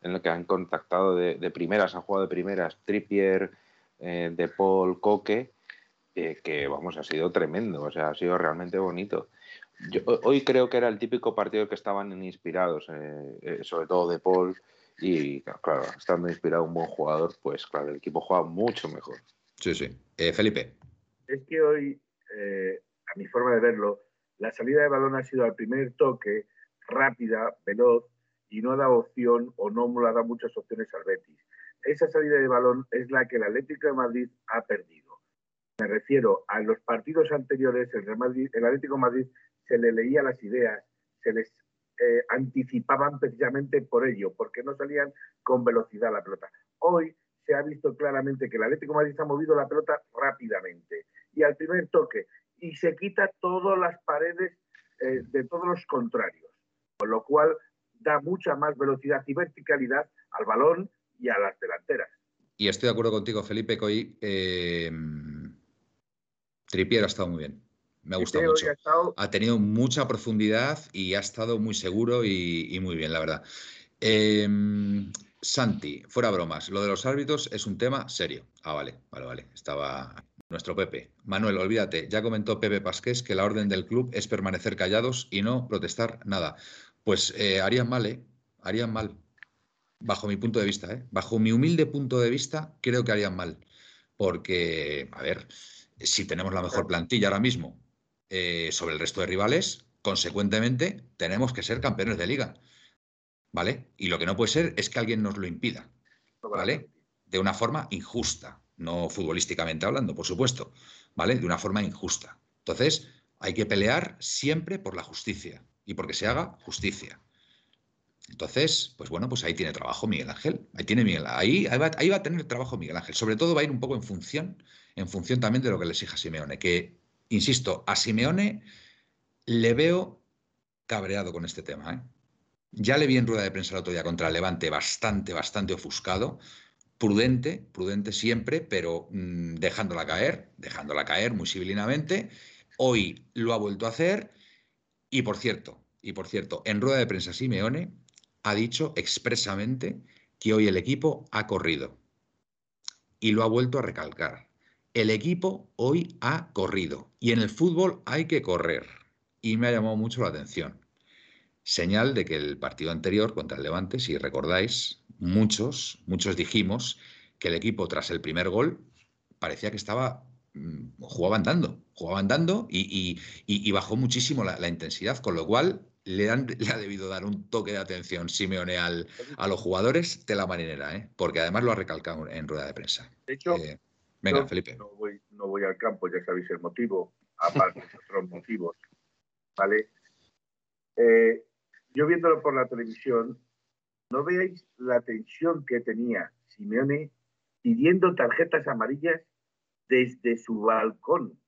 en la que han contactado de, primeras, han jugado de primeras Trippier, eh, De Paul, Coque, que vamos, ha sido tremendo, o sea, ha sido realmente bonito hoy creo que era el típico partido que estaban inspirados, eh, eh, sobre todo de Paul. Y claro, estando inspirado un buen jugador, pues claro, el equipo juega mucho mejor. Sí, sí. Eh, Felipe. Es que hoy, a mi forma de verlo, la salida de balón ha sido al primer toque, rápida, veloz, y no dado opción o no le dado muchas opciones al Betis. Esa salida de balón es la que el Atlético de Madrid ha perdido. Me refiero a los partidos anteriores, el, el Atlético de Madrid se le leía las ideas, se les eh, anticipaban precisamente por ello, porque no salían con velocidad la pelota. Hoy se ha visto claramente que el Atlético de Madrid ha movido la pelota rápidamente y al primer toque y se quita todas las paredes eh, de todos los contrarios, con lo cual da mucha más velocidad y verticalidad al balón y a las delanteras. Y estoy de acuerdo contigo, Felipe, que hoy eh, Tripier ha estado muy bien. Me ha gustado mucho. Ha, tenido mucha profundidad y ha estado muy seguro y, muy bien, la verdad. Em, Santi, fuera bromas, lo de los árbitros es un tema serio. Ah, vale, vale, vale. Estaba nuestro Pepe. Manuel, olvídate, ya comentó Pepe Pasqués que la orden del club es permanecer callados y no protestar nada. Pues eh, harían mal, ¿eh? Harían mal. Bajo mi punto de vista, ¿eh? Bajo mi humilde punto de vista, creo que harían mal. Porque, a ver, si tenemos la mejor plantilla ahora mismo eh, sobre el resto de rivales, consecuentemente tenemos que ser campeones de liga. ¿vale? Y lo que no puede ser es que alguien nos lo impida, ¿vale? De una forma injusta, no futbolísticamente hablando, por supuesto, ¿vale? De una forma injusta. Entonces, hay que pelear siempre por la justicia y porque se haga justicia. Entonces, pues bueno, pues ahí tiene trabajo Miguel Ángel. Ahí tiene Miguel, ahí, va, ahí va a tener trabajo Miguel Ángel. Sobre todo va a ir un poco en función, en función también de lo que le exija Simeone. Que, insisto, a Simeone le veo cabreado con este tema. ¿eh? Ya le vi en rueda de prensa el otro día contra Levante bastante, bastante ofuscado. Prudente, prudente siempre, pero mm, dejándola caer, dejándola caer muy civilinamente. Hoy lo ha vuelto a hacer. Y por cierto, y por cierto, en rueda de prensa Simeone ha dicho expresamente que hoy el equipo ha corrido. Y lo ha vuelto a recalcar. El equipo hoy ha corrido. Y en el fútbol hay que correr. Y me ha llamado mucho la atención. Señal de que el partido anterior contra el Levante, si recordáis, muchos, muchos dijimos que el equipo tras el primer gol parecía que estaba jugaba andando, jugaba andando y, bajó muchísimo la, intensidad, con lo cual le, han, le, ha debido dar un toque de atención Simeone al, a los jugadores de la marinera, ¿eh? porque además lo ha recalcado en rueda de prensa. De hecho, eh, venga, Felipe. No voy, no voy al campo, ya sabéis el motivo, aparte de otros motivos. ¿Vale? Eh, yo viéndolo por la televisión, ¿no veis la tensión que tenía Simeone pidiendo tarjetas amarillas desde su balcón?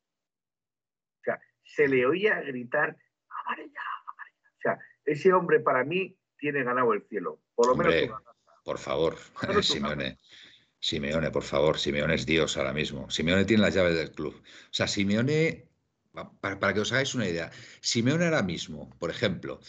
O sea, se le oía gritar, amarilla, amarilla. O sea, ese hombre para mí tiene ganado el cielo. Por lo menos. Por favor, *laughs* Simeone. Simeone, por favor, Simeone es Dios ahora mismo. Simeone tiene las llaves del club. O sea, Simeone, para, para que os hagáis una idea, Simeone ahora mismo, por ejemplo,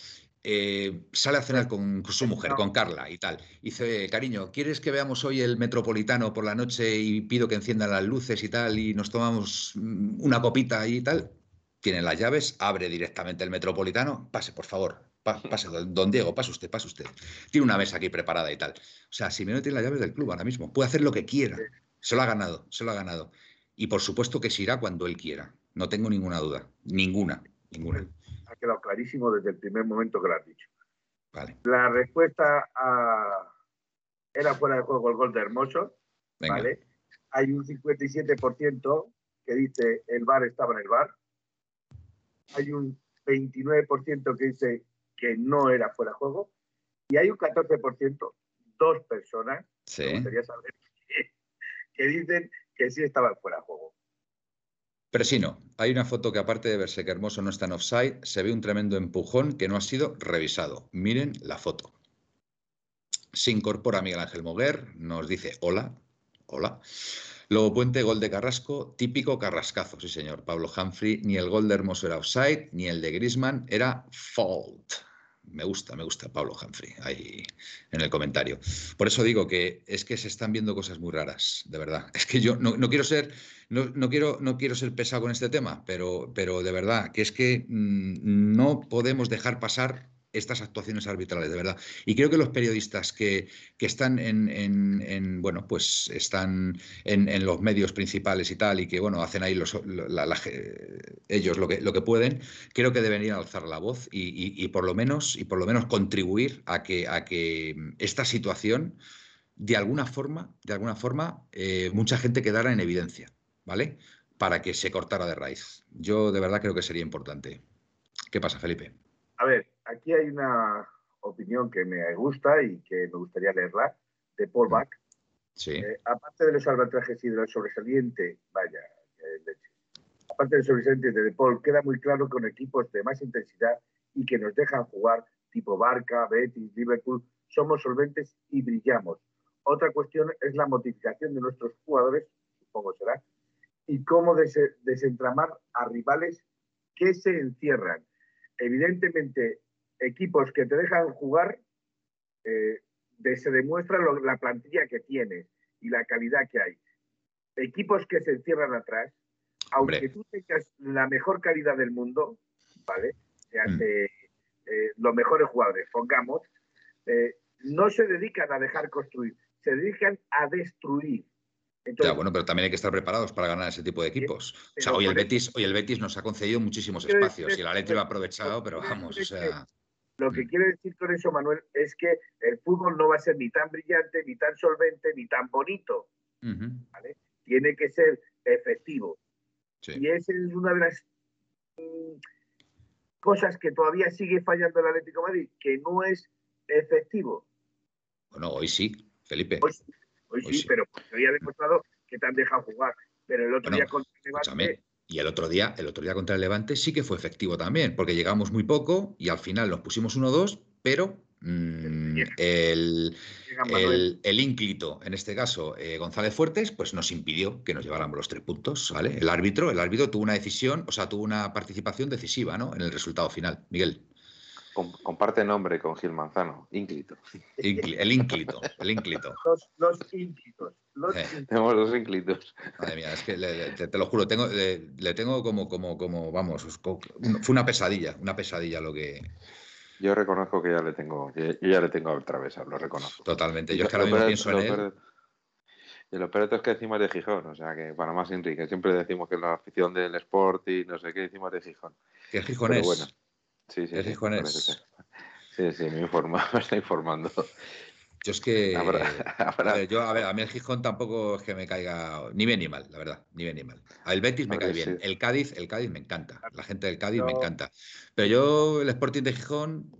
eh, sale a cenar con, su mujer, con Carla y tal. dice, cariño, ¿quieres que veamos hoy el Metropolitano por la noche y pido que enciendan las luces y tal y nos tomamos mm, una copita y tal? Tiene las llaves, abre directamente el Metropolitano. Pase, por favor. pase, don Diego, pase usted, pase usted. Tiene una mesa aquí preparada y tal. O sea, si no tiene las llaves del club ahora mismo. Puede hacer lo que quiera. Se lo ha ganado, se lo ha ganado. Y por supuesto que se irá cuando él quiera. No tengo ninguna duda. Ninguna, ninguna ha quedado clarísimo desde el primer momento que lo has dicho. La respuesta a... era fuera de juego el gol de Hermoso. ¿vale? Hay un 57% que dice el bar estaba en el bar. Hay un 29% que dice que no era fuera de juego. Y hay un 14%, dos personas, me gustaría saber, *laughs* que, dicen que sí estaba fuera de juego. Pero sí, no. Hay una foto que aparte de verse que Hermoso no está en offside, se ve un tremendo empujón que no ha sido revisado. Miren la foto. Se incorpora Miguel Ángel Moguer, nos dice hola, hola. Luego Puente, gol de Carrasco, típico carrascazo, sí señor. Pablo Humphrey, ni el gol de Hermoso era offside, ni el de Grisman era fault. Me gusta, me gusta Pablo Humphrey ahí en el comentario. Por eso digo que es que se están viendo cosas muy raras, de verdad. *laughs* Es que yo no, quiero ser, no, quiero, no quiero ser pesado con este tema, pero, pero de verdad, que es que mm, no podemos dejar pasar estas actuaciones arbitrales, de verdad. Y creo que los periodistas que, están en, bueno, pues están en, los medios principales y tal, y que, bueno, hacen ahí los, ellos lo que, lo que pueden, creo que deberían alzar la voz y, por lo menos, y por lo menos contribuir a que, a que esta situación, de alguna forma, de alguna forma, eh, mucha gente quedara en evidencia, ¿vale? Para que se cortara de raíz. Yo de verdad creo que sería importante. ¿Qué pasa, Felipe? A ver, aquí hay una opinión que me gusta y que me gustaría leerla, de Paul Bach. Sí. Eh, aparte de los arbitrajes y de lo sobresaliente, vaya, aparte del sobresaliente de Paul, queda muy claro que con equipos de más intensidad y que nos dejan jugar, tipo Barca, Betis, Liverpool, somos solventes y brillamos. Otra cuestión es la modificación de nuestros jugadores, supongo será, y cómo desentramar a rivales que se encierran. Evidentemente, equipos que te dejan jugar, eh, se demuestra la plantilla que tienes y la calidad que hay. Equipos que se encierran atrás, aunque tú tengas la mejor calidad del mundo, ¿vale? Se hace mm. eh, los mejores jugadores, pongamos, eh, no se dedican a dejar construir, se dedican a destruir. ya, bueno, pero también hay que estar preparados para ganar ese tipo de equipos. o sea, hoy el, Betis, hoy el Betis nos ha concedido muchísimos espacios y el Atlético lo ha aprovechado, pero vamos, o sea... Lo que quiere decir con eso, Manuel, es que el fútbol no va a ser ni tan brillante, ni tan solvente, ni tan bonito. Tiene que ser efectivo. sí. Y esa es una de las mm, cosas que todavía sigue fallando el Atlético de Madrid, que no es efectivo. Bueno, hoy sí, Felipe. Hoy, sí, hoy Hoy sí, sí. pero hoy ha demostrado que te han dejado jugar. Pero el otro Bueno, día contra el Escúchame. Y el otro día, el otro día contra el Levante sí que fue efectivo también, porque llegamos muy poco y al final nos pusimos 1-2, pero mm, el, el, el ínclito, en este caso eh, González Fuertes, pues nos impidió que nos lleváramos los tres puntos, ¿vale? El árbitro, el árbitro tuvo una decisión, o sea, tuvo una participación decisiva, ¿no? En el resultado final. Miguel, comparte nombre con Gil Manzano, ínclito. Íncli- el ínclito, el ínclito. Los, los ínquitos. Los Eh. ínquitos. Tenemos los ínclitos. Madre mía, es que le- le- te, te lo juro, tengo, le, le tengo como, como, como, vamos, fue una pesadilla, una pesadilla lo que, Yo reconozco que ya le tengo, yo ya le tengo atravesado, lo reconozco. totalmente. Yo es que Lo ahora mismo pienso en él. Y lo peor es que decimos de Gijón, o sea que para más Enrique, siempre decimos que la afición del Sport y no sé qué decimos de Gijón. Que es gijonés. Pero bueno. Sí, sí, Es sí. Sí, sí, me, informa, *laughs* me está informando. Yo es que. Habrá- *laughs* habrá- a ver, yo, a ver, a mí el Gijón tampoco es que me caiga ni bien ni mal, la verdad, ni bien ni mal. A el Betis me cae bien. sí. El Cádiz, el Cádiz me encanta. La gente del Cádiz me encanta. Pero yo, el Sporting de Gijón,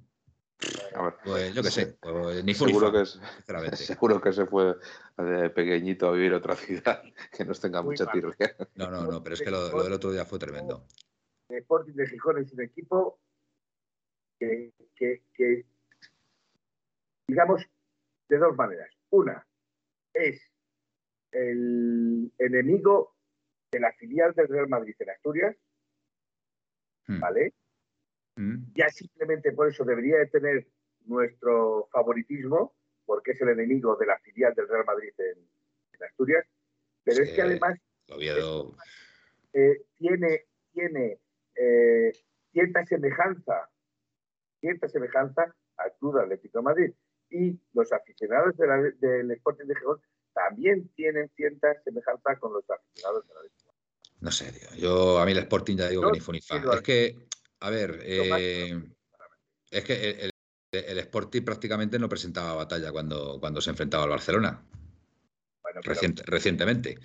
A ver, pues yo qué sé, pues, ni seguro que, es, *laughs* seguro que se fue de pequeñito a vivir a otra ciudad que nos tenga Muy mucha tirria. No, no, no, pero es que lo, lo del otro día fue tremendo. El Sporting de Gijón es un equipo que, que- que, digamos, de dos maneras. Una es el enemigo de la filial del Real Madrid en Asturias, Hmm. ¿vale? Mm, Ya simplemente por eso debería de tener nuestro favoritismo, porque es el enemigo de la filial del Real Madrid en, en Asturias. Pero Es es que además eh, tiene, tiene eh, cierta semejanza, cierta semejanza al Club Atlético de Madrid. Y los aficionados de la- del Sporting de Gijón también tienen cierta semejanza con los aficionados del Atlético. no sé, tío. Yo, a mí el Sporting ya digo que ni fu ni fa. quiero Es que, a ver, eh, es que el, el- el Sporting prácticamente no presentaba batalla cuando, cuando se enfrentaba al Barcelona. Bueno, pero- Recient- recientemente.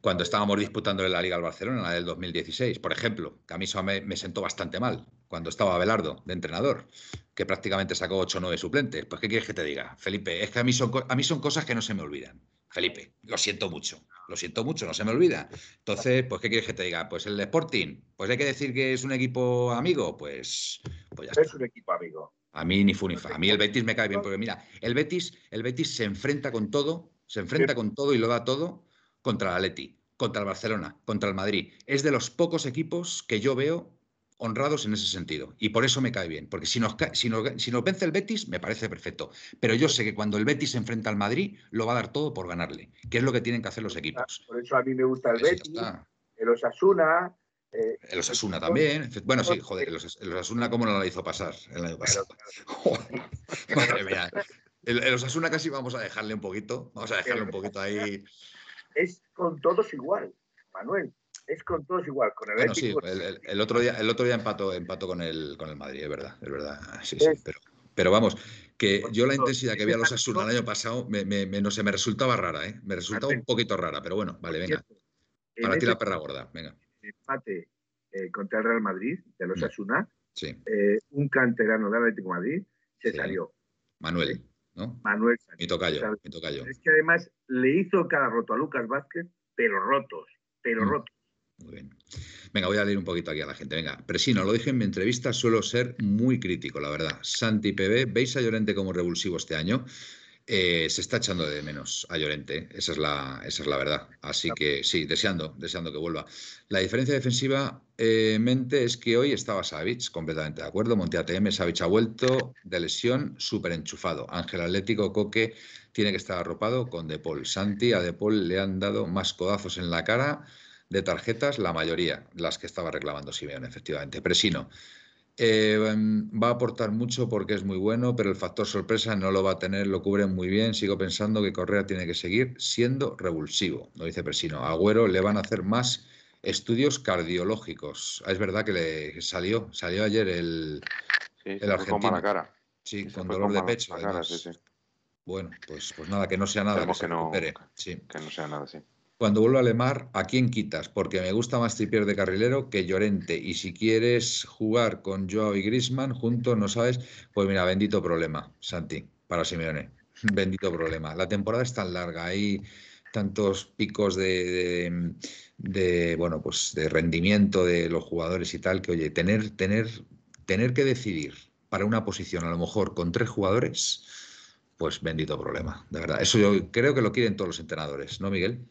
Cuando estábamos disputando la Liga al Barcelona, la del 2016, por ejemplo, que a mí eso me, me sentó bastante mal, cuando estaba Belardo de entrenador, que prácticamente sacó 8 o 9 suplentes. Pues, ¿qué quieres que te diga? Felipe, es que a mí, son, a mí son cosas que no se me olvidan. Felipe, lo siento mucho, lo siento mucho, no se me olvida. Entonces, pues, ¿qué quieres que te diga? Pues el Sporting, pues hay que decir que es un equipo amigo, pues, pues ya es está. un equipo amigo. A mí ni fu ni fa. A mí el Betis me cae bien, porque mira, el Betis, el Betis se enfrenta con todo, se enfrenta con todo y lo da todo contra el Atleti, contra el Barcelona, contra el Madrid. Es de los pocos equipos que yo veo honrados en ese sentido. Y por eso me cae bien. Porque si nos, si nos, si nos vence el Betis, me parece perfecto. Pero yo sé que cuando el Betis se enfrenta al Madrid, lo va a dar todo por ganarle. Que es lo que tienen que hacer los equipos. Por eso a mí me gusta el Pues Betis, está. el Osasuna. eh, El Osasuna también. Bueno, sí, joder, el Osas- el Osasuna, ¿cómo no lo hizo pasar el año pasado? *laughs* Joder, madre mía. El, el Osasuna casi vamos a dejarle un poquito. Vamos a dejarle un poquito ahí. Es con todos igual, Manuel. Es con todos igual. Con el Bueno, sí, el, el- el otro día, el otro día empató, empató con el, con el Madrid, es verdad, es verdad. Sí, sí, pero, pero vamos, que yo la intensidad que vi a los ese Osasuna el año pasado me, me- me- no sé, me resultaba rara, ¿eh? Me resultaba un poquito rara, pero bueno, vale, venga. Para ti la perra gorda, venga. empate eh, contra el Real Madrid, de los Mm. Asuna, Sí, un canterano del Atlético de Madrid se salió. Manuel, ¿no? Manuel Sánchez. Mi tocayo, mi. Es que además le hizo cada roto a Lucas Vázquez, pero rotos, pero Mm. rotos. Muy bien. Venga, voy a leer un poquito aquí a la gente. Venga, Presino, lo dije en mi entrevista, suelo ser muy crítico, la verdad. Santi PB, ¿veis a Llorente como revulsivo este año? Eh, se está echando de menos a Llorente, esa es la, esa es la verdad. Así que sí, deseando, deseando que vuelva. La diferencia defensiva eh, mente es que hoy estaba Savic, completamente de acuerdo. Monte ATM, Savic ha vuelto de lesión, súper enchufado. Ángel Atlético, Coque tiene que estar arropado con De Paul. Santi, a De Paul le han dado más codazos en la cara de tarjetas, la mayoría, las que estaba reclamando Simeone, efectivamente. Presino. Eh, va a aportar mucho porque es muy bueno, pero el factor sorpresa no lo va a tener, lo cubren muy bien. Sigo pensando que Correa tiene que seguir siendo revulsivo, lo dice Presino. A Agüero le van a hacer más estudios cardiológicos. Ah, es verdad que le salió, salió ayer el, Sí, el argentino. Con cara. Sí, con dolor de pecho. Bueno, pues, pues nada, que no sea nada, que, se no, Sí. Que no sea nada, sí. Cuando vuelva Lemar, ¿a quién quitas? Porque me gusta más Tripier de carrilero que Llorente. Y si quieres jugar con Joao y Grisman juntos, no sabes, pues mira, bendito problema, Santi, para Simeone. *laughs* Bendito problema. La temporada es tan larga, hay tantos picos de, bueno, pues de rendimiento de los jugadores y tal, que oye, tener, tener, tener que decidir para una posición, a lo mejor con tres jugadores, pues bendito problema, de verdad. Eso yo creo que lo quieren todos los entrenadores, ¿no, Miguel?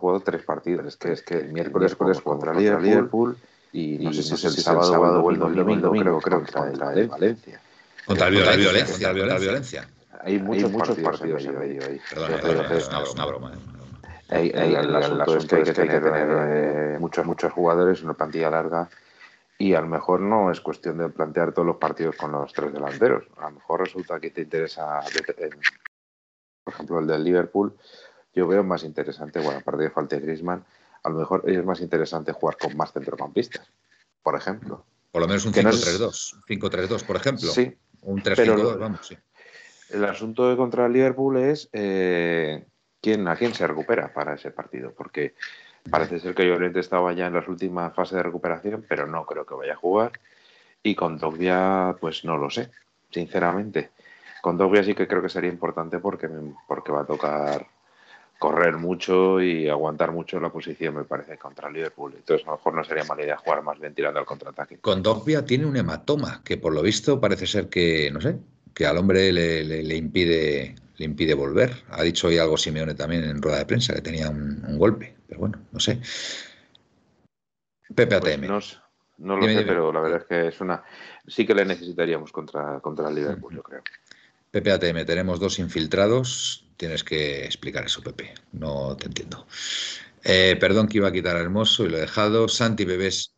Jugado tres partidos. Es que, es que el miércoles, contra, contra Liverpool, y no sé si es el, sábado, o el domingo, creo, creo que contra el Valencia. Contra la violencia. Contra la violencia. Hay muchos, muchos partidos, en medio ahí. Perdón, es una broma. El, asunto es que hay que tener eh, muchos, muchos jugadores, una plantilla larga y a lo mejor no es cuestión de plantear todos los partidos con los tres delanteros. A lo mejor resulta que te interesa, por ejemplo, el del Liverpool, yo veo más interesante, bueno, aparte de falta de Griezmann, a lo mejor es más interesante jugar con más centrocampistas, por ejemplo. Por lo menos un 5-3-2, 5-3-2, por ejemplo. Sí. Un 3-5-2, vamos, sí. El asunto de contra el Liverpool es eh, quién, a quién se recupera para ese partido, porque parece ser que Llorente estaba ya en las últimas fases de recuperación, pero no creo que vaya a jugar. Y con Dogbia, pues no lo sé, sinceramente. Con Dogbia sí que creo que sería importante porque, porque va a tocar correr mucho y aguantar mucho la posición, me parece, contra el Liverpool. Entonces, a lo mejor no sería mala idea jugar más bien tirando al contraataque. Con Dogbia tiene un hematoma que, por lo visto, parece ser que, no sé, que al hombre le, impide le impide volver. Ha dicho hoy algo Simeone también en rueda de prensa, que tenía un, golpe, pero bueno, no sé. Pepe ATM. Pues no, lo sé, pero la verdad es que es una. Sí que le necesitaríamos contra, contra el Liverpool, yo creo. Pepe ATM, tenemos dos infiltrados Tienes que explicar eso, Pepe. No te entiendo. Eh, perdón que iba a quitar a Hermoso y lo he dejado. Santi Bebés.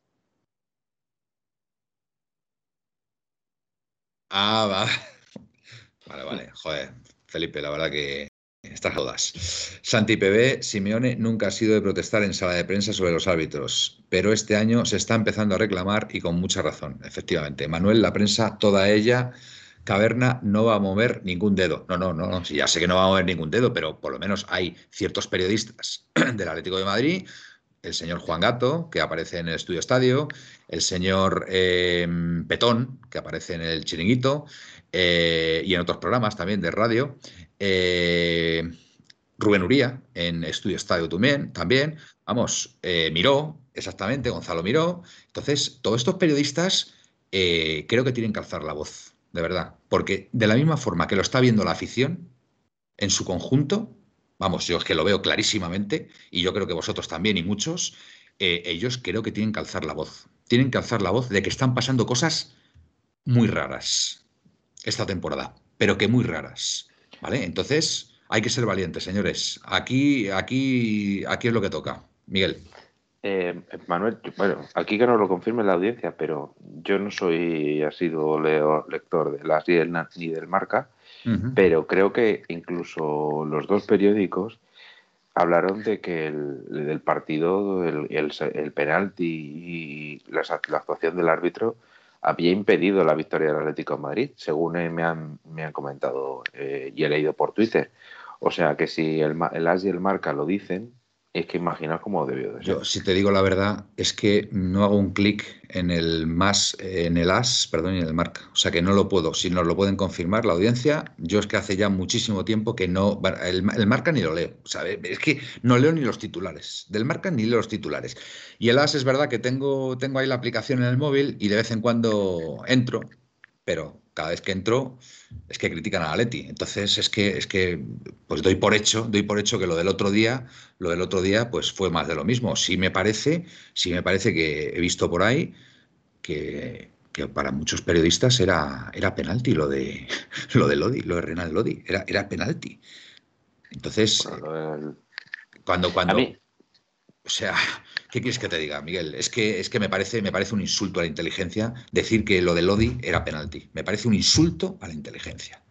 Ah, va. Vale, vale. Joder, Felipe, la verdad que estas dudas. Santi PB, Simeone nunca ha sido de protestar en sala de prensa sobre los árbitros, pero este año se está empezando a reclamar y con mucha razón, efectivamente. Manuel, la prensa, toda ella Caverna no va a mover ningún dedo. No, no, no, no. ya sé que no va a mover ningún dedo, pero por lo menos hay ciertos periodistas *clears throat* del Atlético de Madrid, el señor Juan Gato, que aparece en el estudio estadio, el señor em, Petón, que aparece en el chiringuito, eh, y en otros programas también de radio. Eh, Rubén Uría en Estudio Estadio también, también. Vamos, eh, Miró, exactamente, Gonzalo Miró. Entonces, todos estos periodistas creo que tienen que alzar la voz de verdad. Porque de la misma forma que lo está viendo la afición en su conjunto, vamos, yo es que lo veo clarísimamente, y yo creo que vosotros también y muchos, eh, ellos creo que tienen que alzar la voz. Tienen que alzar la voz de que están pasando cosas muy raras esta temporada, pero que muy raras. ¿Vale? Entonces, hay que ser valientes, señores. Aquí, aquí, aquí es lo que toca. Miguel. Eh, Manuel, bueno, aquí que no lo confirme la audiencia, pero yo no soy ha sido lector de las ni del Marca, pero creo que incluso los dos periódicos hablaron de que el del partido, el, el, penalti y la, actuación del árbitro había impedido la victoria del Atlético de Madrid, según me han, me han comentado eh, y he leído por Twitter. O sea que si el, el AS y el Marca lo dicen, es que imagina cómo debió de ser. Yo, si te digo la verdad, es que no hago un clic en el más, en el as, perdón, en el marca. O sea que no lo puedo. Si nos lo pueden confirmar la audiencia, yo es que hace ya muchísimo tiempo que no. El, marca ni lo leo. Es que no leo ni los titulares. Del marca ni leo los titulares. Y el as es verdad que tengo, tengo ahí la aplicación en el móvil y de vez en cuando entro, pero cada vez que entro es que critican a Leti. Entonces es que es que pues doy por hecho, doy por hecho que lo del otro día, lo del otro día pues fue más de lo mismo. Sí me parece, sí me parece que he visto por ahí que, para muchos periodistas era, era penalti lo de *laughs* lo de Lodi, lo de Renal Lodi, era, era penalti. Entonces, cuando, cuando, o sea, ¿qué quieres que te diga, Miguel? Es que, es que me, parece, me parece un insulto a la inteligencia decir que lo de Lodi era penalti. Me parece un insulto a la inteligencia.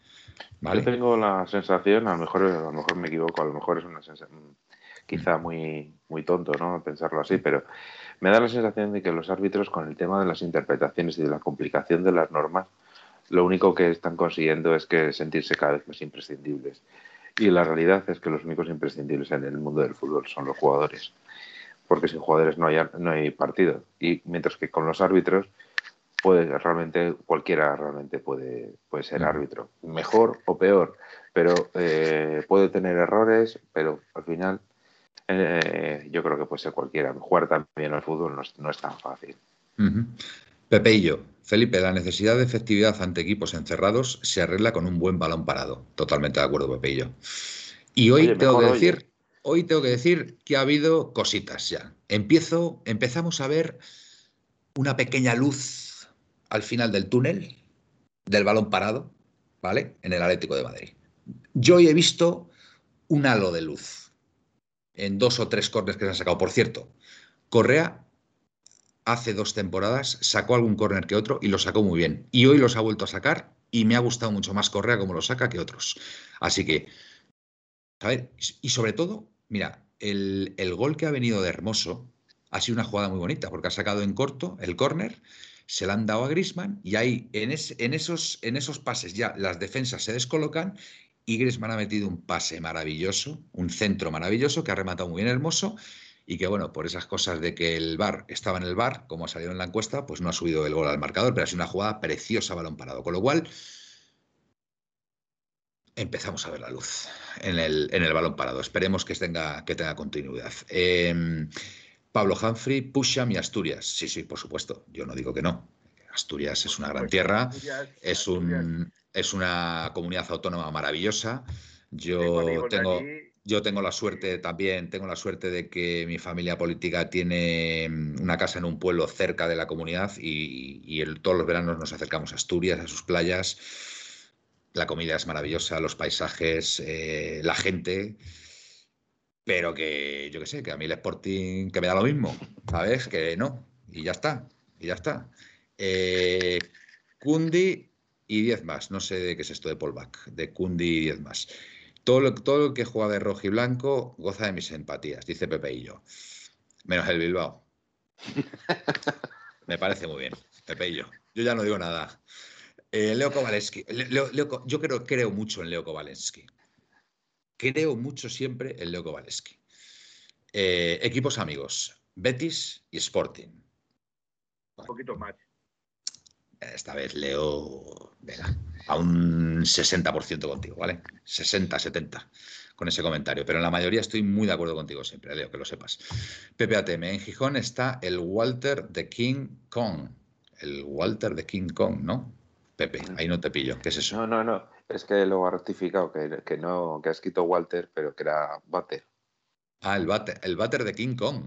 Yo tengo la sensación, a lo mejor, a lo mejor me equivoco, a lo mejor es una sensación quizá muy, muy tonto, ¿no? Pensarlo así, pero me da la sensación de que los árbitros, con el tema de las interpretaciones y de la complicación de las normas, lo único que están consiguiendo es que sentirse cada vez más imprescindibles. Y la realidad es que los únicos imprescindibles en el mundo del fútbol son los jugadores porque sin jugadores no hay, no hay partido. Y mientras que con los árbitros, puede realmente, cualquiera realmente puede, puede ser árbitro. Mejor o peor, pero eh, puede tener errores, pero al final eh, yo creo que puede ser cualquiera. Jugar también al fútbol no es, tan fácil. Pepe y yo. Felipe, la necesidad de efectividad ante equipos encerrados se arregla con un buen balón parado. Totalmente de acuerdo, Pepe y yo. Y hoy tengo que decir hoy tengo que decir que ha habido cositas ya. Empiezo, empezamos a ver una pequeña luz al final del túnel del balón parado, ¿vale? En el Atlético de Madrid. Yo hoy he visto un halo de luz en dos o tres corners que se han sacado. Por cierto, Correa hace dos temporadas sacó algún córner que otro y lo sacó muy bien. Y hoy los ha vuelto a sacar y me ha gustado mucho más Correa como lo saca que otros. Así que, a ver, y sobre todo Mira, el, gol que ha venido de Hermoso ha sido una jugada muy bonita porque ha sacado en corto el córner, se la han dado a Grisman y ahí en, en, esos, en esos pases ya las defensas se descolocan y Grisman ha metido un pase maravilloso, un centro maravilloso que ha rematado muy bien Hermoso y que bueno, por esas cosas de que el bar estaba en el bar, como ha salido en la encuesta, pues no ha subido el gol al marcador, pero ha sido una jugada preciosa balón parado. Con lo cual, empezamos a ver la luz en el, en el balón parado. Esperemos que tenga, que tenga continuidad. Em, Pablo Humphrey, Pusham y Asturias. Sí, sí, por supuesto. Yo no digo que no. Asturias es una gran tierra, es, un, es una comunidad autónoma maravillosa. Yo tengo, yo tengo la suerte también, tengo la suerte de que mi familia política tiene una casa en un pueblo cerca de la comunidad y, todos los veranos nos acercamos a Asturias, a sus playas la comida es maravillosa, los paisajes, eh, la gente, pero que yo qué sé, que a mí el Sporting, que me da lo mismo, ¿sabes? Que no, y ya está, y ya está. Eh, Kundi y 10 más, no sé de qué es esto de Polback, de Kundi y 10 más. Todo lo, todo lo que juega de rojo y blanco goza de mis empatías, dice Pepe y yo. Menos el Bilbao. *laughs* Me parece muy bien, Pepe y yo. Yo ya no digo nada. Eh, Leo Kowalski. yo creo, creo mucho en Leo Kowalski. Creo mucho siempre en Leo Kowalski. Eh, equipos amigos, Betis y Sporting. Un poquito más. Esta vez Leo, venga, a un 60% contigo, ¿vale? 60, 70 con ese comentario, pero en la mayoría estoy muy de acuerdo contigo siempre, Leo, que lo sepas. PPATM, en Gijón está el Walter de King Kong. El Walter de King Kong, ¿no? Pepe, ahí no te pillo. ¿Qué es eso? No, no, no. Es que lo ha rectificado, que, no, que ha escrito Walter, pero que era Butter. Ah, el Butter, el Butter de King Kong.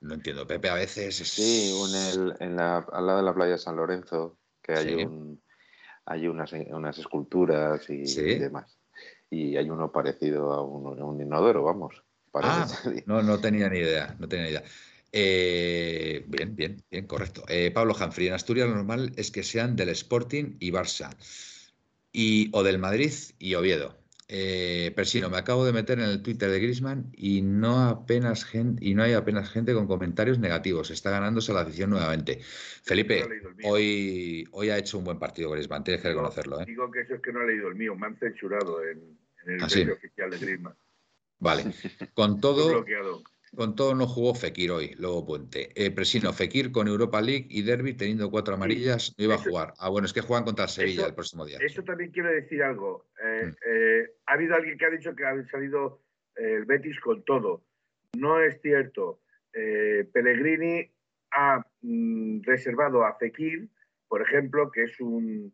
No entiendo, Pepe a veces Sí, en la, al lado de la playa de San Lorenzo, que hay, un, hay unas, unas esculturas y, demás. Y hay uno parecido a un, inodoro, vamos. Ah, *laughs* no, no tenía ni idea, no tenía ni idea. Eh, bien, bien, bien, correcto. Eh, Pablo Humphrey, en Asturias lo normal es que sean del Sporting y Barça, y, o del Madrid y Oviedo. Eh, Persino, me acabo de meter en el Twitter de Grisman y no apenas gente, y no hay apenas gente con comentarios negativos. Está ganándose la afición nuevamente. Felipe, hoy, hoy ha hecho un buen partido Grisman, tienes que reconocerlo. ¿eh? Digo que eso es que no ha leído el mío, me han censurado en, el ah, oficial de Grisman. Vale. *laughs* Con todo, con todo no jugó Fekir hoy, luego Puente. Eh, Presino, Fekir con Europa League y Derby teniendo cuatro amarillas, no iba a jugar. Ah, bueno, es que juegan contra Sevilla el próximo día. Eso también quiero decir algo. Eh, mm. eh, ha habido alguien que ha dicho que ha salido el Betis con todo. No es cierto. Pellegrini ha mm, reservado a Fekir, por ejemplo, que es un,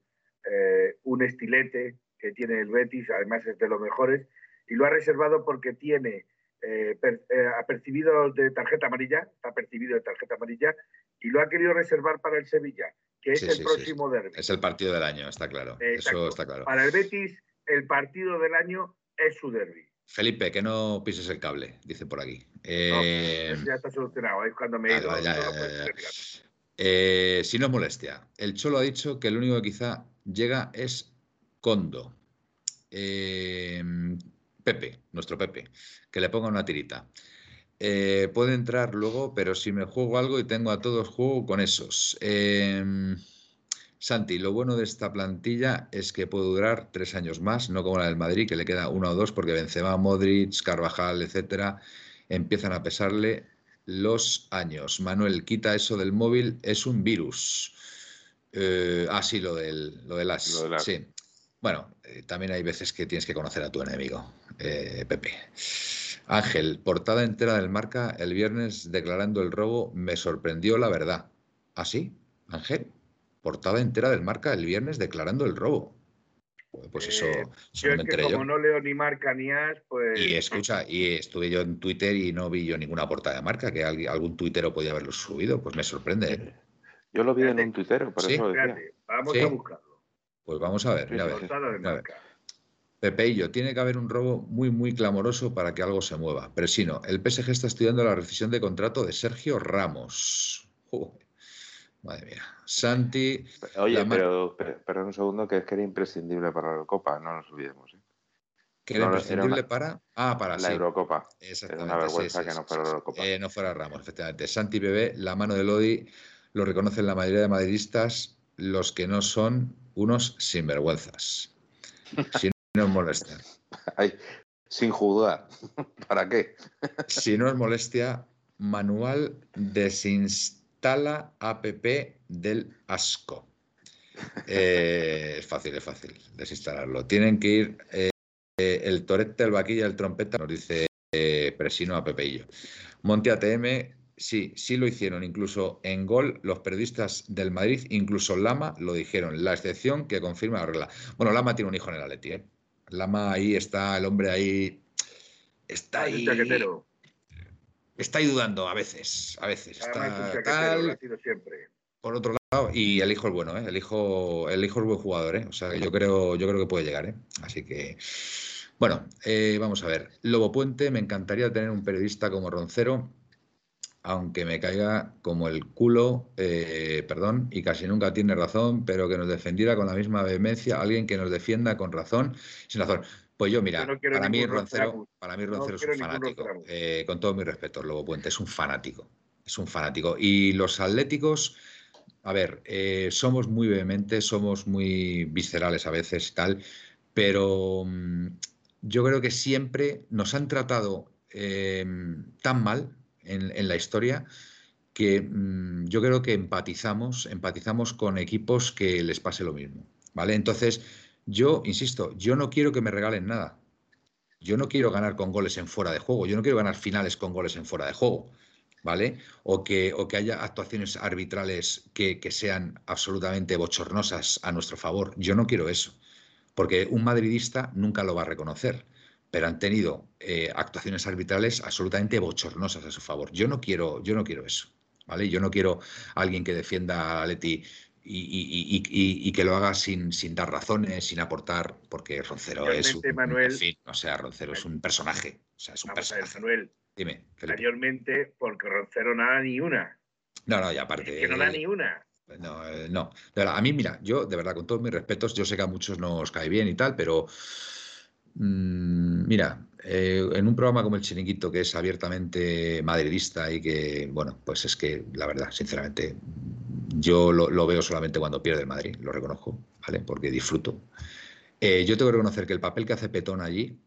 un estilete que tiene el Betis, además es de los mejores, y lo ha reservado porque tiene eh, eh, ha percibido de tarjeta amarilla, ha percibido de tarjeta amarilla y lo ha querido reservar para el Sevilla, que es el próximo derbi. Es el partido del año, está claro. Eso está claro. Para el Betis, el partido del año es su derby. Felipe, que no pises el cable, dice por aquí. Eh, ya está solucionado, es cuando me he ido. Eh, si no es molestia, el Cholo ha dicho que el único que quizá llega es Condo. Eh, Pepe, nuestro Pepe, que le ponga una tirita. puede entrar luego, pero si me juego algo y tengo a todos, juego con esos. Santi, lo bueno de esta plantilla es que puede durar tres años más, no como la del Madrid, que le queda uno o dos, porque Benzema, Modric, Carvajal, etcétera, empiezan a pesarle los años. Manuel, quita eso del móvil, es un virus. Eh, ah, sí, lo del, lo del as. Sí. Bueno, eh, también hay veces que tienes que conocer a tu enemigo, eh, Pepe. Ángel, portada entera del marca el viernes declarando el robo, me sorprendió la verdad. ¿Ah, sí, Ángel? portada entera del marca el viernes declarando el robo. Pues eso, eh, yo es que como no leo ni marca ni as, pues. Y escucha, y estuve yo en Twitter y no vi yo ninguna portada de marca, que algún tuitero podía haberlo subido, pues me sorprende. ¿eh? Yo lo vi en un tuitero, por eso vamos a buscarlo. Pues vamos a ver, mira, Pepe y yo, tiene que haber un robo muy, muy clamoroso para que algo se mueva. Presino, el PSG está estudiando la rescisión de contrato de Sergio Ramos. Madre mía. Santi. Oye, pero, pero, un segundo, que es que era imprescindible para la Eurocopa, no nos olvidemos. ¿eh? ¿Que era imprescindible para? Ah, para la Eurocopa. Exactamente. Es una vergüenza que no fuera la Eurocopa. Eh, no fuera Ramos, efectivamente. Santi Bebé, la mano de Lodi, lo reconocen la mayoría de madridistas, los que no son unos sinvergüenzas. Si *laughs* no os molesta. *laughs* sin juzgar. *laughs* ¿Para qué? *laughs* si no es molestia, manual desinstalación instala app del asco. Eh, es fácil, es fácil desinstalarlo. Tienen que ir eh, el torete, el vaquilla, el trompeta, nos dice eh, Presino a Pepeillo. Monte ATM, sí, sí lo hicieron. Incluso en gol, los periodistas del Madrid, incluso Lama, lo dijeron. La excepción que confirma la regla. Bueno, Lama tiene un hijo en el Atleti, ¿eh? Lama ahí está, el hombre ahí. Está ahí está ahí dudando a veces, a veces. Está, tal, por otro lado, y el hijo es bueno, ¿eh? el hijo, el hijo es buen jugador, ¿eh? o sea, yo creo, yo creo que puede llegar, ¿eh? así que. Bueno, eh, vamos a ver. Lobo Puente, me encantaría tener un periodista como Roncero, aunque me caiga como el culo, eh, perdón, y casi nunca tiene razón, pero que nos defendiera con la misma vehemencia, alguien que nos defienda con razón, sin razón. Pues yo, mira, para, mí Roncero, para mí Roncero es un fanático. Eh, con todo mi respeto, Lobo Puente, es un fanático. Es un fanático. Y los atléticos, a ver, eh, somos muy vehementes, somos muy viscerales a veces y tal, pero mm, yo creo que siempre nos han tratado tan mal en, la historia que mm, yo creo que empatizamos, empatizamos con equipos que les pase lo mismo. ¿Vale? Entonces yo, insisto, yo no quiero que me regalen nada. Yo no quiero ganar con goles en fuera de juego. Yo no quiero ganar finales con goles en fuera de juego. ¿Vale? O que, o que haya actuaciones arbitrales que, sean absolutamente bochornosas a nuestro favor. Yo no quiero eso. Porque un madridista nunca lo va a reconocer. Pero han tenido eh, actuaciones arbitrales absolutamente bochornosas a su favor. Yo no quiero, yo no quiero eso. ¿Vale? Yo no quiero alguien que defienda a Leti y, que lo haga sin, sin, dar razones, sin aportar, porque Roncero es un, Manuel, o sea, Roncero es un personaje, o sea, es un personaje. Manuel, Dime, Anteriormente, porque Roncero no da ni una. No, no, y aparte. que no da ni una. No, eh, no. a mí, mira, yo, de verdad, con todos mis respetos, yo sé que a muchos no os cae bien y tal, pero. Mm, mira, eh, en un programa como El Chiringuito, que es abiertamente madridista y que, bueno, pues es que, la verdad, sinceramente, yo lo, veo solamente cuando pierde el Madrid, lo reconozco, ¿vale? Porque disfruto. Eh, yo tengo que reconocer que el papel que hace Petón allí,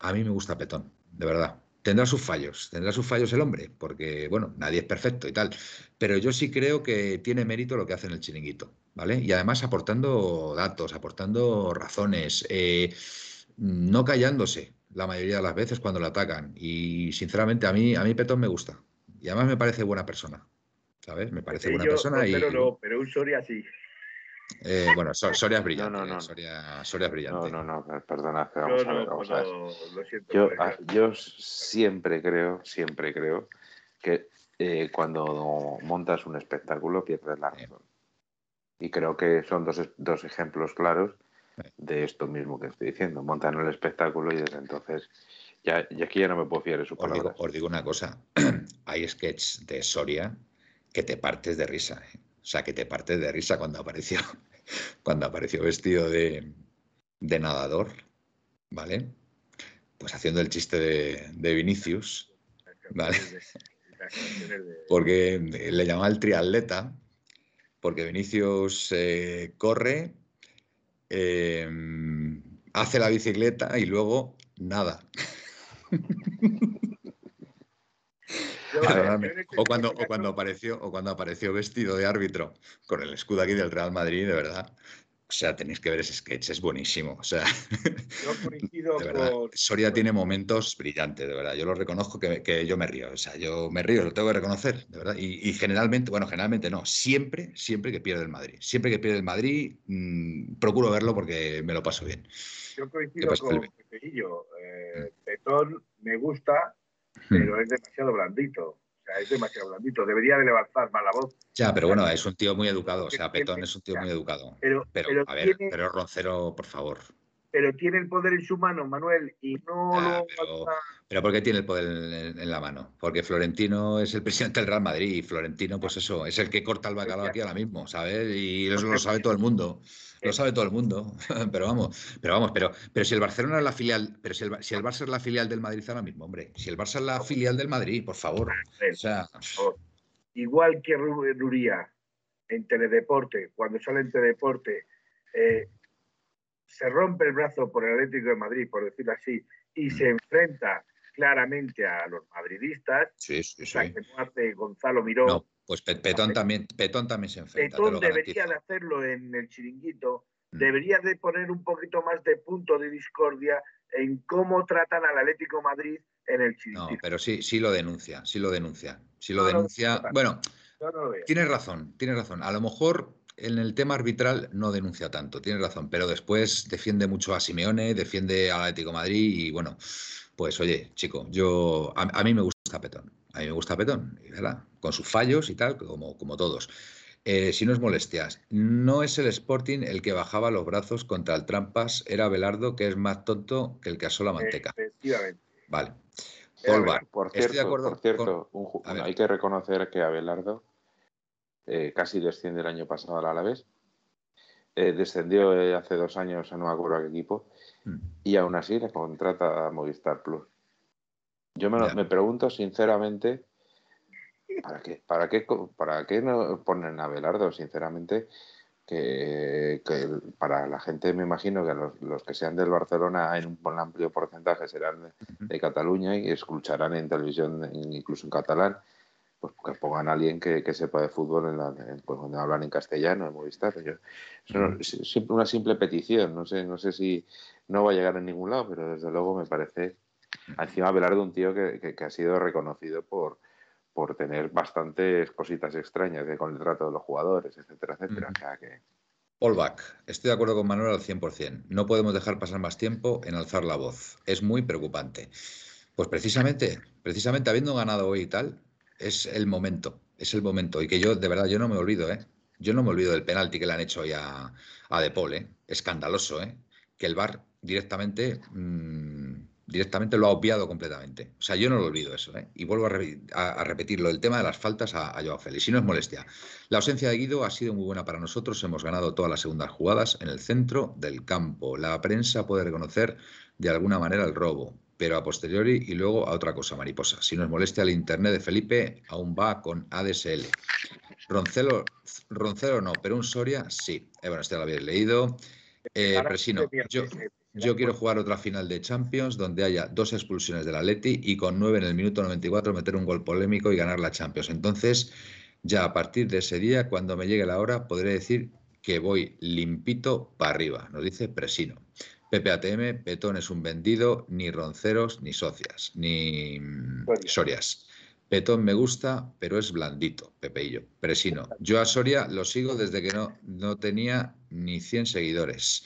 a mí me gusta Petón, de verdad. Tendrá sus fallos, tendrá sus fallos el hombre, porque, bueno, nadie es perfecto y tal. Pero yo sí creo que tiene mérito lo que hace en el chiringuito, ¿vale? Y además aportando datos, aportando razones, eh, no callándose la mayoría de las veces cuando lo atacan. Y sinceramente, a mí, a mí Petón me gusta. Y además me parece buena persona. ¿sabes? Me parece buena persona. y... Pero no, pero un Soria sí. Eh, bueno, Soria es *laughs* brillante. No, no, no. Soria, Soria es brillante. No, no, no, perdona, vamos a ver. Vamos a ver. Yo, yo siempre creo, siempre creo que eh, cuando montas un espectáculo pierdes la razón. Y creo que son dos, dos ejemplos claros de esto mismo que estoy diciendo. Montan el espectáculo y desde entonces ya, ya aquí ya no me puedo fiar de su palabra. Os digo, una cosa, *clears throat* hay sketches de Soria que te partes de risa. ¿eh? O sea, que te partes de risa cuando apareció, *laughs* cuando apareció vestido de, de nadador, ¿vale? Pues haciendo el chiste de, de Vinicius, ¿vale? *laughs* Porque le llamaba el triatleta, porque Vinicius eh, corre, em, hace la bicicleta y luego nada. *laughs* o, cuando, o, cuando apareció, o cuando apareció vestido de árbitro con el escudo aquí del Real Madrid, de verdad. O sea, tenéis que ver ese sketch, es buenísimo. O sea, Soria tiene momentos brillantes, de verdad. Yo lo reconozco que, yo me río. O sea, yo me río, lo tengo que reconocer, de verdad. Y, generalmente, bueno, generalmente no, siempre, siempre que pierde el Madrid. Siempre que pierde el Madrid, mm, procuro verlo porque me lo paso bien. Yo coincido con Petelillo. Eh, Petón me gusta, hmm. pero es demasiado blandito es demasiado blandito. Debería de levantar más la voz. Ya, pero bueno, es un tío muy educado. O sea, Petón es un tío muy educado. Pero, a ver, pero Roncero, por favor. Pero tiene el poder en su mano, Manuel, y no lo. Pero, pero, ¿por qué tiene el poder en, la mano? Porque Florentino es el *laughs* presidente del Real Madrid y Florentino, pues eso, es el que corta el bacalao aquí ahora mismo, ¿sabes? Y eso lo sabe todo el mundo. Lo sabe todo el mundo, *laughs* pero vamos, pero vamos, pero, pero si el Barcelona es la filial, pero si el, si el Barça es la filial del Madrid ahora mismo, hombre, si el Barça es la filial del Madrid, por favor. O sea, igual que Ruría en Teledeporte, cuando sale en Teledeporte, eh, se rompe el brazo por el Atlético de Madrid, por decirlo así, y mm. se enfrenta claramente a los madridistas, sí, sí, sí. que no hace Gonzalo Miró. Pues Petón también, Petón también se enfrenta. Petón debería de hacerlo en el chiringuito, mm. debería de poner un poquito más de punto de discordia en cómo tratan al Atlético Madrid en el chiringuito. No, pero sí, sí lo denuncia, sí lo denuncia. Sí lo denuncia. bueno, tienes razón, tienes razón. A lo mejor en el tema arbitral no denuncia tanto, tienes razón, pero después defiende mucho a Simeone, defiende al Atlético Madrid y bueno, pues oye, chico, yo a mí me gusta Petón. A mí me gusta Petón, ¿verdad? con sus fallos y tal, como, como todos. Eh, si no es molestias, no es el Sporting el que bajaba los brazos contra el Trampas, era Belardo, que es más tonto que el que asó la manteca. Efectivamente. Vale. por cierto, hay que reconocer que Abelardo eh, casi desciende el año pasado al Alavés. Eh, descendió eh, hace dos años, no me acuerdo a qué equipo, mm. y aún así le contrata a Movistar Plus. Yo me, pregunto sinceramente, ¿para qué, para qué, para qué no ponen a Belardo? Sinceramente, que, para la gente me imagino que los, que sean del Barcelona en un, amplio porcentaje serán de, Cataluña y escucharán en televisión, incluso en catalán, pues que pongan a alguien que, sepa de fútbol en la, pues cuando hablan en castellano, en Movistar. Yo, es una simple petición, no sé, no sé si no va a llegar a ningún lado, pero desde luego me parece Encima hablar de un tío que, ha sido reconocido por, por tener bastantes cositas extrañas con el trato de los jugadores, etcétera, etcétera. Estoy de acuerdo con Manuel al 100%. No podemos dejar pasar más tiempo en alzar la voz. Es muy preocupante. Pues precisamente, precisamente habiendo ganado hoy y tal, es el momento. Es el momento. Y que yo, de verdad, yo no me olvido, ¿eh? Yo no me olvido del penalti que le han hecho hoy a, a De Paul, ¿eh? Escandaloso, ¿eh? Que el VAR directamente mm, directamente lo ha obviado completamente. O sea, yo no lo olvido eso. ¿eh? Y vuelvo a, repetirlo, el tema de las faltas a, a Joao. Si no es molestia. La ausencia de Guido ha sido muy buena para nosotros. Hemos ganado todas las segundas jugadas en el centro del campo. La prensa puede reconocer de alguna manera el robo, pero a posteriori y luego a otra cosa, mariposa. Si no es molestia, el internet de Felipe aún va con ADSL. Roncelo, Roncelo no, pero un Soria sí. Eh, bueno, este lo habéis leído. Eh, Presino, yo, yo quiero jugar otra final de Champions donde haya dos expulsiones del Atleti y con nueve en el minuto 94 meter un gol polémico y ganar la Champions. Entonces, ya a partir de ese día, cuando me llegue la hora, podré decir que voy limpito para arriba, nos dice Presino. PPATM, Petón es un vendido, ni ronceros, ni socias, ni Sorias. Petón me gusta, pero es blandito, Pepeillo. Presino. Yo a Soria lo sigo desde que no, no tenía ni 100 seguidores.